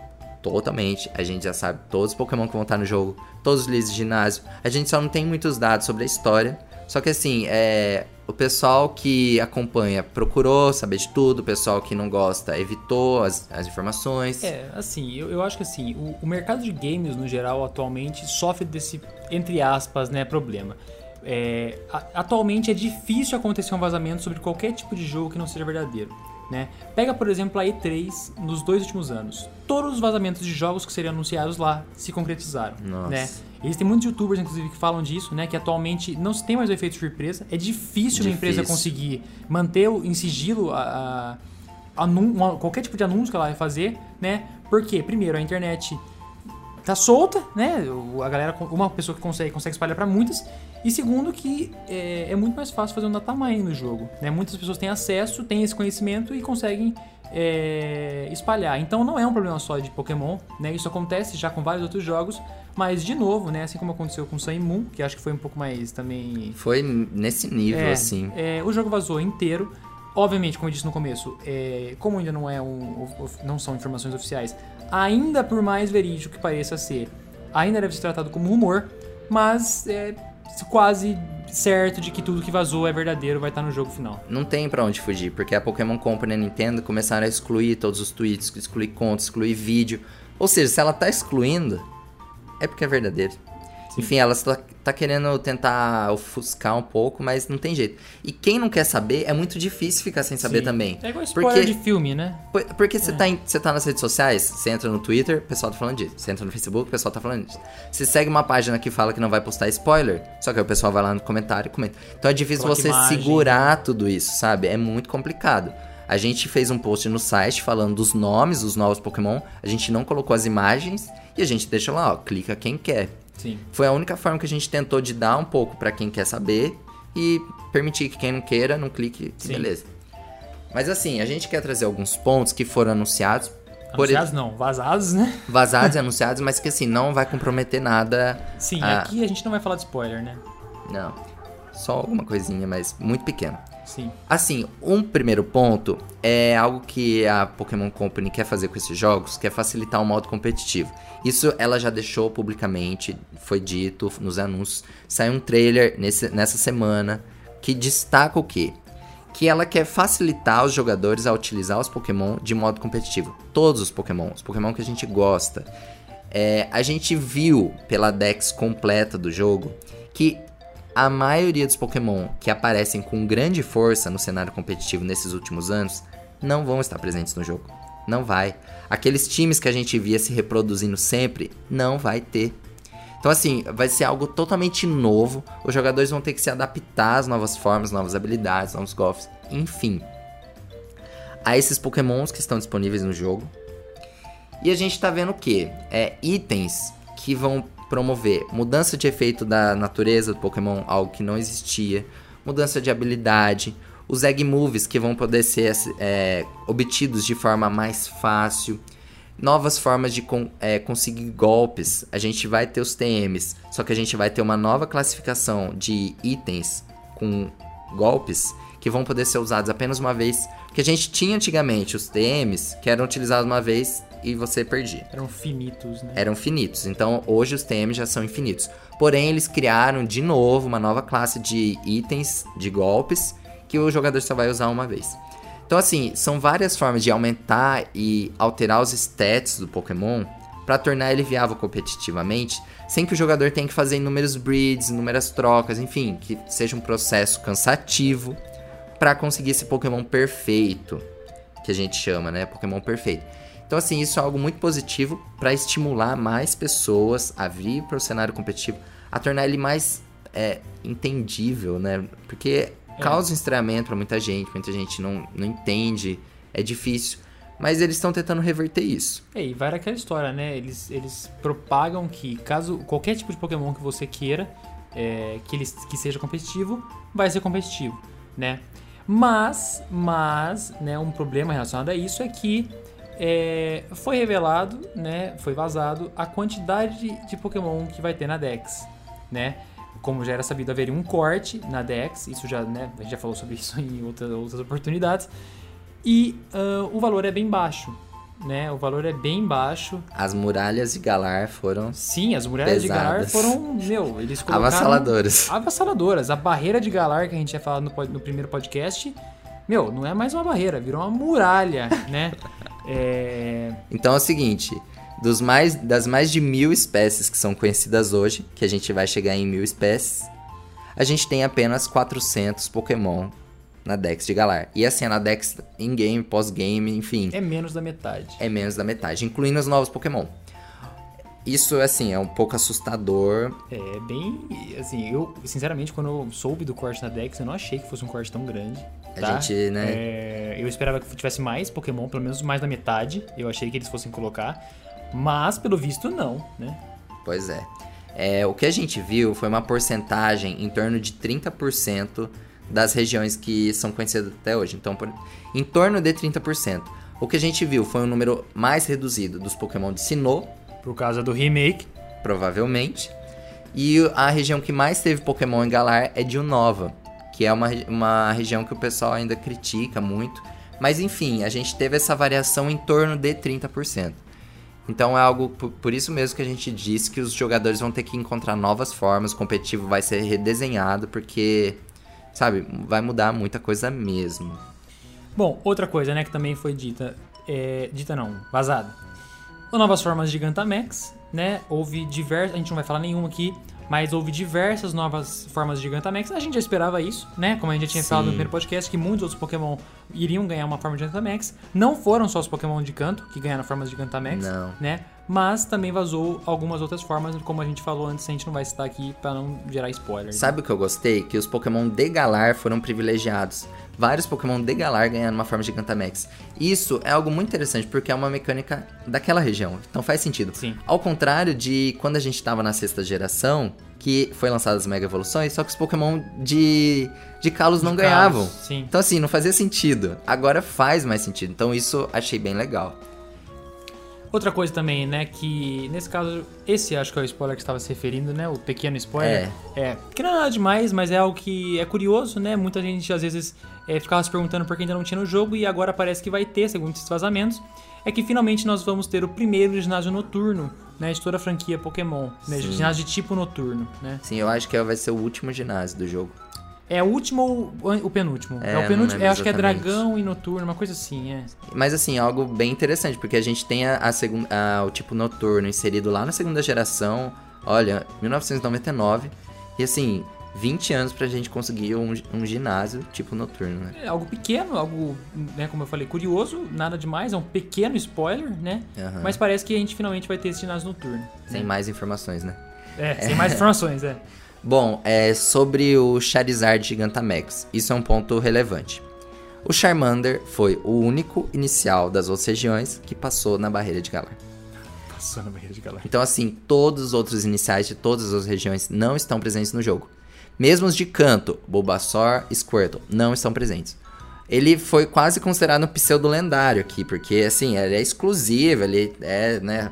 totalmente. A gente já sabe todos os Pokémon que vão estar no jogo, todos os líderes de ginásio. A gente só não tem muitos dados sobre a história. Só que assim, é, o pessoal que acompanha procurou saber de tudo, o pessoal que não gosta evitou as, as informações. É, assim, eu, eu acho que assim, o, o mercado de games no geral atualmente sofre desse, entre aspas, né, problema. É, a, atualmente é difícil acontecer um vazamento sobre qualquer tipo de jogo que não seja verdadeiro. Né? Pega, por exemplo, a E3 nos dois últimos anos. Todos os vazamentos de jogos que seriam anunciados lá se concretizaram. Nossa. Né? Existem muitos youtubers, inclusive, que falam disso, né? Que atualmente não se tem mais o efeito surpresa. É difícil, difícil. uma empresa conseguir manter em sigilo a, a, a, qualquer tipo de anúncio que ela vai fazer, né? Porque, primeiro, a internet tá solta, né? A galera, uma pessoa que consegue, consegue espalhar para muitas. E segundo, que é, é, muito mais fácil fazer um data mining no jogo. Né? Muitas pessoas têm acesso, têm esse conhecimento e conseguem é, espalhar. Então não é um problema só de Pokémon, né? Isso acontece já com vários outros jogos, mas de novo, né? Assim como aconteceu com Sun Moon, que acho que foi um pouco mais também. Foi nesse nível, é, assim. É, o jogo vazou inteiro. Obviamente, como eu disse no começo, é, como ainda não é um, não são informações oficiais, ainda por mais verídico que pareça ser, ainda deve ser tratado como rumor, mas é quase certo de que tudo que vazou é verdadeiro, vai estar no jogo final. Não tem para onde fugir, porque a Pokémon Company e a Nintendo começaram a excluir todos os tweets, excluir contas, excluir vídeo. Ou seja, se ela tá excluindo, é porque é verdadeiro. Sim. Enfim, ela está tá querendo tentar ofuscar um pouco, mas não tem jeito. E quem não quer saber, é muito difícil ficar sem saber Sim. também. É igual spoiler porque, de filme, né? Porque você é. tá, tá nas redes sociais, você entra no Twitter, o pessoal tá falando disso. Você entra no Facebook, o pessoal tá falando disso. Você segue uma página que fala que não vai postar spoiler, só que aí o pessoal vai lá no comentário e comenta. Então é difícil Coloque você imagem. segurar tudo isso, sabe? É muito complicado. A gente fez um post no site falando dos nomes dos novos Pokémon, a gente não colocou as imagens e a gente deixa lá, ó, clica quem quer. Sim. Foi a única forma que a gente tentou de dar um pouco para quem quer saber e permitir que quem não queira não clique, Sim. beleza. Mas assim, a gente quer trazer alguns pontos que foram anunciados, por Anunciados não, vazados, né? vazados e anunciados, mas que assim não vai comprometer nada. Sim, Ah. aqui a gente não vai falar de spoiler, né? Não. Só alguma coisinha, mas muito pequeno. Sim. Assim, um primeiro ponto é algo que a Pokémon Company quer fazer com esses jogos, que é facilitar o modo competitivo. Isso ela já deixou publicamente, foi dito nos anúncios. Saiu um trailer nesse, nessa semana que destaca o quê? Que ela quer facilitar os jogadores a utilizar os Pokémon de modo competitivo. Todos os Pokémon, os Pokémon que a gente gosta. É, a gente viu pela Dex completa do jogo que a maioria dos Pokémon que aparecem com grande força no cenário competitivo nesses últimos anos não vão estar presentes no jogo. Não vai. Aqueles times que a gente via se reproduzindo sempre, não vai ter. Então, assim, vai ser algo totalmente novo. Os jogadores vão ter que se adaptar às novas formas, novas habilidades, novos golpes, enfim. A esses Pokémons que estão disponíveis no jogo. E a gente tá vendo o quê? É itens que vão promover mudança de efeito da natureza do Pokémon, algo que não existia, mudança de habilidade, os Egg Moves que vão poder ser é, obtidos de forma mais fácil, novas formas de con- é, conseguir golpes. A gente vai ter os TMs, só que a gente vai ter uma nova classificação de itens com golpes que vão poder ser usados apenas uma vez. Porque a gente tinha antigamente os TMs que eram utilizados uma vez e você perdia Eram finitos, né? eram finitos. Então hoje os TMs já são infinitos. Porém, eles criaram de novo uma nova classe de itens, de golpes, que o jogador só vai usar uma vez. Então, assim, são várias formas de aumentar e alterar os stats do Pokémon para tornar ele viável competitivamente, sem que o jogador tenha que fazer inúmeros breeds, inúmeras trocas, enfim, que seja um processo cansativo para conseguir esse Pokémon perfeito, que a gente chama, né? Pokémon perfeito. Então, assim, isso é algo muito positivo para estimular mais pessoas a vir para o cenário competitivo, a tornar ele mais é, entendível, né? Porque causa um estranhamento para muita gente, muita gente não, não entende, é difícil. Mas eles estão tentando reverter isso. É, e vai naquela história, né? Eles, eles propagam que caso qualquer tipo de Pokémon que você queira é, que, ele, que seja competitivo, vai ser competitivo, né? Mas, mas, né, um problema relacionado a isso é que é, foi revelado, né, foi vazado a quantidade de, de Pokémon que vai ter na Dex, né? Como já era sabido, haveria um corte na Dex, isso já, né, a gente já falou sobre [laughs] isso em outras, outras oportunidades, e ah, o valor é bem baixo, né? O valor é bem baixo. As muralhas de Galar foram Sim, as muralhas de Galar Pesadas. foram, meu, eles [laughs] colocaram... avassaladoras. Avassaladoras. A barreira de Galar que a gente ia falar no, no primeiro podcast, meu, não é mais uma barreira, virou uma muralha, [laughs] né? É... Então é o seguinte: dos mais, das mais de mil espécies que são conhecidas hoje, que a gente vai chegar em mil espécies, a gente tem apenas 400 Pokémon na Dex de Galar. E assim, na Dex in-game, pós-game, enfim, é menos da metade. é menos da metade, incluindo os novos Pokémon. Isso, assim, é um pouco assustador. É bem. Assim, eu, sinceramente, quando eu soube do corte na Dex, eu não achei que fosse um corte tão grande. A tá? gente, né? É, eu esperava que tivesse mais Pokémon, pelo menos mais da metade. Eu achei que eles fossem colocar. Mas, pelo visto, não, né? Pois é. É, O que a gente viu foi uma porcentagem em torno de 30% das regiões que são conhecidas até hoje. Então, por- em torno de 30%. O que a gente viu foi um número mais reduzido dos Pokémon de Sinnoh, Por causa do remake. provavelmente. E a região que mais teve Pokémon em Galar é de Unova, que é uma, uma região que o pessoal ainda critica muito. Mas enfim, a gente teve essa variação em torno de 30%. Então é algo por, por isso mesmo que a gente disse que os jogadores vão ter que encontrar novas formas, o competitivo vai ser redesenhado, porque, sabe, vai mudar muita coisa mesmo. Bom, outra coisa, né, que também foi dita. é, dita não, vazada. As novas formas de Gigantamax, né? Houve diversas. A gente não vai falar nenhuma aqui, mas houve diversas novas formas de Gigantamax. A gente já esperava isso, né? Como a gente já tinha Sim. falado no primeiro podcast, que muitos outros Pokémon iriam ganhar uma forma de Gigantamax. Não foram só os Pokémon de canto que ganharam formas de Gigantamax, Não. né? Mas também vazou algumas outras formas, como a gente falou antes, a gente não vai citar aqui pra não gerar spoiler. Sabe o que eu gostei? Que os Pokémon de Galar foram privilegiados. Vários Pokémon de Galar ganharam uma forma de Gigantamax. Isso é algo muito interessante porque é uma mecânica daquela região. Então faz sentido. Sim. Ao contrário de quando a gente tava na sexta geração, que foi lançadas as Mega Evoluções, só que os Pokémon de, de Kalos não De ganhavam. Kalos. Então assim, não fazia sentido. Agora faz mais sentido. Então isso achei bem legal. Outra coisa também, né, que nesse caso, esse acho que é o spoiler que você estava se referindo, né, o pequeno spoiler. É. que não é nada demais, mas é algo que é curioso, né, muita gente às vezes é, ficava se perguntando por que ainda não tinha no jogo e agora parece que vai ter, segundo esses vazamentos, é que finalmente nós vamos ter o primeiro ginásio noturno, né, de toda a franquia Pokémon, né, ginásio de tipo noturno, né. Sim, eu acho que vai ser o último ginásio do jogo. É o último ou o penúltimo? É, É, o penúltimo, eu acho que é dragão e noturno, uma coisa assim, é. Mas assim, algo bem interessante, porque a gente tem a, a segun- a- o tipo noturno inserido lá na segunda geração, olha, 1999, e assim, 20 anos pra gente conseguir um, um ginásio tipo noturno, né? É algo pequeno, algo, né, como eu falei, curioso, nada demais, é um pequeno spoiler, né? Aham. Mas parece que a gente finalmente vai ter esse ginásio noturno. Sem mais informações, né? É, sem mais [laughs] informações, é. Bom, é sobre o Charizard Gigantamax. Isso é um ponto relevante. O Charmander foi o único inicial das outras regiões que passou na barreira de Galar. Passando a barreira de galera. Então, assim, todos os outros iniciais de todas as regiões não estão presentes no jogo. Mesmo os de canto, Bulbasaur e Squirtle, não estão presentes. Ele foi quase considerado um pseudo lendário aqui, porque, assim, ele é exclusivo, ele é, né...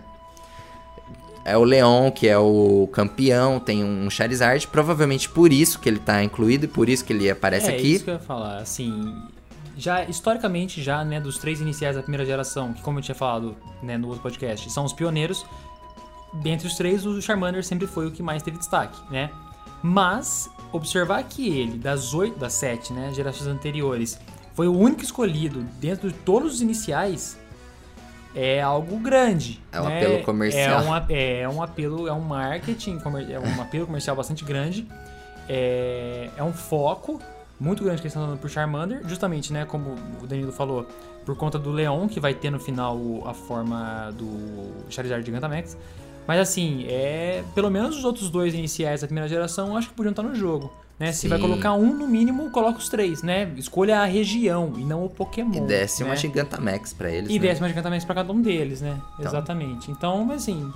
É o Leon, que é o campeão, tem um Charizard, provavelmente por isso que ele tá incluído e por isso que ele aparece é, aqui. isso que eu ia falar, assim... Já, historicamente, já, né, dos três iniciais da primeira geração, que como eu tinha falado, né, no outro podcast, são os pioneiros, dentre os três, o Charmander sempre foi o que mais teve destaque, né? Mas, observar que ele, das oito, das sete, né, gerações anteriores, foi o único escolhido dentro de todos os iniciais, é algo grande. É um né? apelo comercial. É um, é um apelo, é um marketing, é um apelo comercial bastante grande. É, é um foco muito grande que eles estão dando pro Charmander, justamente, né, como o Danilo falou, por conta do Leon, que vai ter no final a forma do Charizard Gigantamax. Mas assim, é pelo menos os outros dois iniciais da primeira geração, acho que podiam estar no jogo. Né? Se vai colocar um, no mínimo, coloca os três, né? Escolha a região e não o Pokémon. E desce uma né? Gigantamax pra eles, E né? desce uma Gigantamax pra cada um deles, né? Então. Exatamente. Então, mas assim.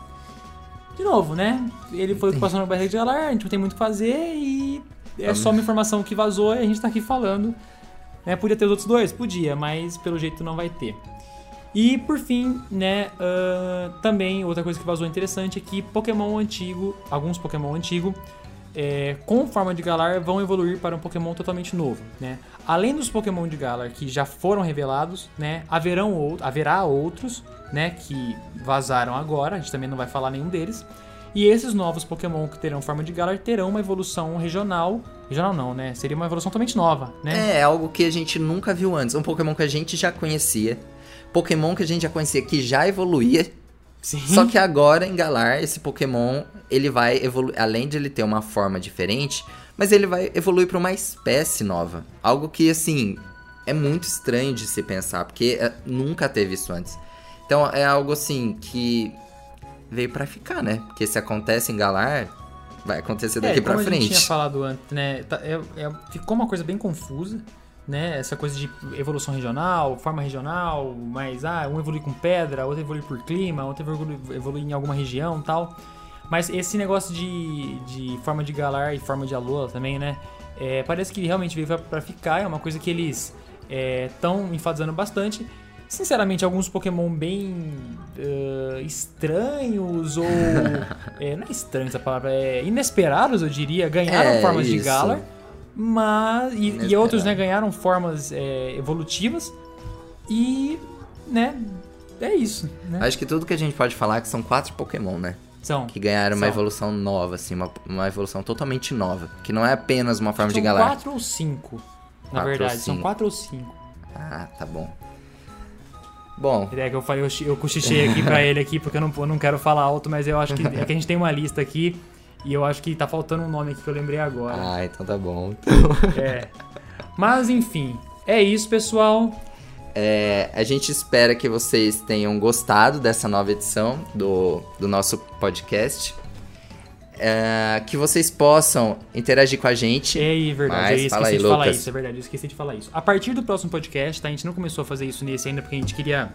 De novo, né? Ele foi o que passou no barriga de Galar, a gente não tem muito o que fazer e é só uma informação que vazou e a gente tá aqui falando. Né? Podia ter os outros dois? Podia, mas pelo jeito não vai ter. E por fim, né, ah, também outra coisa que vazou interessante é que Pokémon antigo, alguns Pokémon antigo, é, com forma de Galar vão evoluir para um Pokémon totalmente novo, né? Além dos Pokémon de Galar que já foram revelados, né, haverão ou, haverá outros, né, que vazaram agora, a gente também não vai falar nenhum deles. E esses novos Pokémon que terão forma de Galar terão uma evolução regional, regional não, né? Seria uma evolução totalmente nova, né? É, algo que a gente nunca viu antes. Um Pokémon que a gente já conhecia. Pokémon que a gente já conhecia que já evoluía. Sim. Só que agora em Galar, esse Pokémon, ele vai evoluir. Além de ele ter uma forma diferente, mas ele vai evoluir para uma espécie nova. Algo que, assim, é muito estranho de se pensar, porque é, nunca teve isso antes. Então é algo assim que veio pra ficar, né? Porque se acontece em Galar, vai acontecer daqui é, pra como a gente frente. tinha falado antes, né? tá- é- é- ficou uma coisa bem confusa, né? Essa coisa de evolução regional, forma regional, mas ah, um evolui com pedra, outro evolui por clima, outro evolui, evolui em alguma região tal. Mas esse negócio de, de forma de Galar e forma de Alola também, né? é, parece que realmente veio pra, pra ficar, é uma coisa que eles estão enfatizando bastante. Sinceramente, alguns Pokémon bem eh, estranhos ou. [laughs] é, não é estranho essa palavra, é inesperados, eu diria, ganharam É, formas de isso. Galar. Mas. E, e outros, né, ganharam formas é, evolutivas. E. né? É isso, né? Acho que tudo que a gente pode falar é que são quatro Pokémon, né? São. Que ganharam uma São. evolução nova, assim, uma, uma evolução totalmente nova. Que não é apenas uma forma são de Galar. quatro ou cinco, na Quatro verdade. São cinco. quatro ou cinco. Ah, tá bom. Bom, É que eu falei, eu, eu cochichei aqui pra [laughs] ele aqui, porque eu não, eu não quero falar alto, mas eu acho que, é que a gente tem uma lista aqui. E eu acho que tá faltando um nome aqui que eu lembrei agora. ah, então tá bom. [laughs] É. Mas enfim, é isso, pessoal. É, a gente espera que vocês tenham gostado dessa nova edição do, do nosso podcast. É, que vocês possam interagir com a gente. É aí, verdade. Mas, eu esqueci aí, de falar Lucas. isso, é verdade. Eu esqueci de falar isso. A partir do próximo podcast, tá? A gente não começou a fazer isso nesse ainda porque a gente queria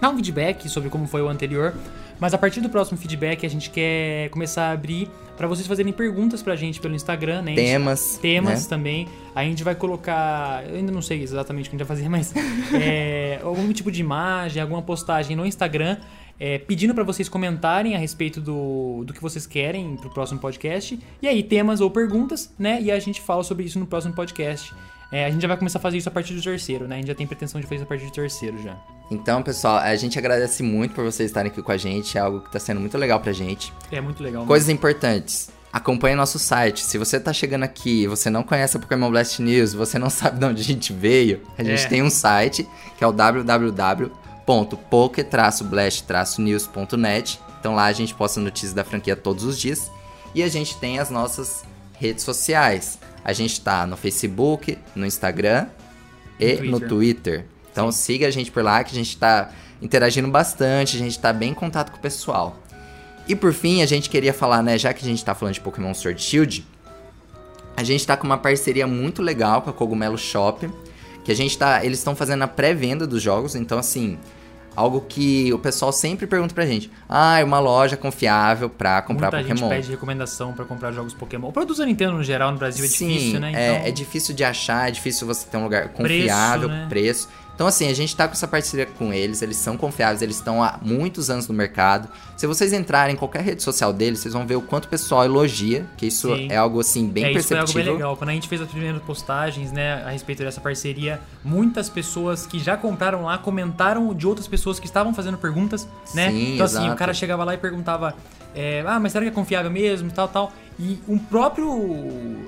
dar um feedback sobre como foi o anterior. Mas a partir do próximo feedback, a gente quer começar a abrir pra vocês fazerem perguntas pra gente pelo Instagram, né? Temas. temas né? também. A gente vai colocar. Eu ainda não sei exatamente o que a gente vai fazer, [laughs] mas. é, algum tipo de imagem, alguma postagem no Instagram. é, pedindo para vocês comentarem a respeito do, do que vocês querem pro próximo podcast. E aí, temas ou perguntas, né? E a gente fala sobre isso no próximo podcast. É, a gente já vai começar a fazer isso a partir do terceiro, né? A gente já tem pretensão de fazer isso a partir do terceiro já. Então, pessoal, a gente agradece muito por vocês estarem aqui com a gente. É algo que tá sendo muito legal pra gente. É muito legal. Coisas importantes. Acompanhe nosso site. Se você tá chegando aqui e você não conhece a Pokémon Blast News, você não [laughs] sabe de onde a gente veio, a gente É. tem um site que é o www.poke-blast-news.net. Então lá a gente posta notícias da franquia todos os dias. E a gente tem as nossas redes sociais. A gente tá no Facebook, no Instagram e No no Twitter. Twitter. Então siga a gente por lá que a gente tá interagindo bastante, a gente tá bem em contato com o pessoal. E por fim, a gente queria falar, né, já que a gente tá falando de Pokémon Sword Shield, a gente tá com uma parceria muito legal com a Cogumelo Shop, que a gente tá, eles estão fazendo a pré-venda dos jogos, então assim, algo que o pessoal sempre pergunta pra gente: "Ah, é uma loja confiável pra comprar Muita Pokémon?" gente pede recomendação pra comprar jogos Pokémon. O produto da Nintendo no geral no Brasil é Sim, difícil, né? é, Então, é difícil de achar, é difícil você ter um lugar confiável, né? preço. Então, assim, a gente tá com essa parceria com eles, eles são confiáveis, eles estão há muitos anos no mercado. Se vocês entrarem em qualquer rede social deles, vocês vão ver o quanto o pessoal elogia, que isso Sim. é algo, assim, bem é, isso foi algo perceptível. bem legal. Quando a gente fez as primeiras postagens, né, a respeito dessa parceria, muitas pessoas que já compraram lá comentaram de outras pessoas que estavam fazendo perguntas, né? Sim, então assim, exato. o cara chegava lá e perguntava, é, ah, mas será que é confiável mesmo, tal, tal. E um próprio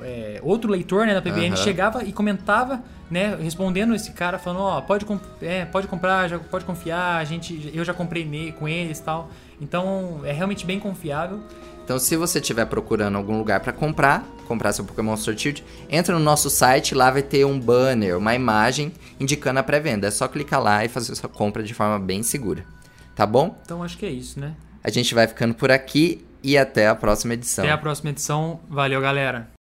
é, outro leitor, né, da PBN Aham. chegava e comentava, né, respondendo esse cara, falando, ó, pode, comp- é, pode comprar, já, pode confiar, a gente, eu já comprei com eles, tal. Então, é realmente bem confiável. Então, se você estiver procurando algum lugar pra comprar, comprar seu Pokémon Sword Shield, entra no nosso site, lá vai ter um banner, uma imagem indicando a pré-venda. É só clicar lá e fazer sua compra de forma bem segura. Tá bom? Então, acho que é isso, né? A gente vai ficando por aqui e até a próxima edição. Até a próxima edição. Valeu, galera.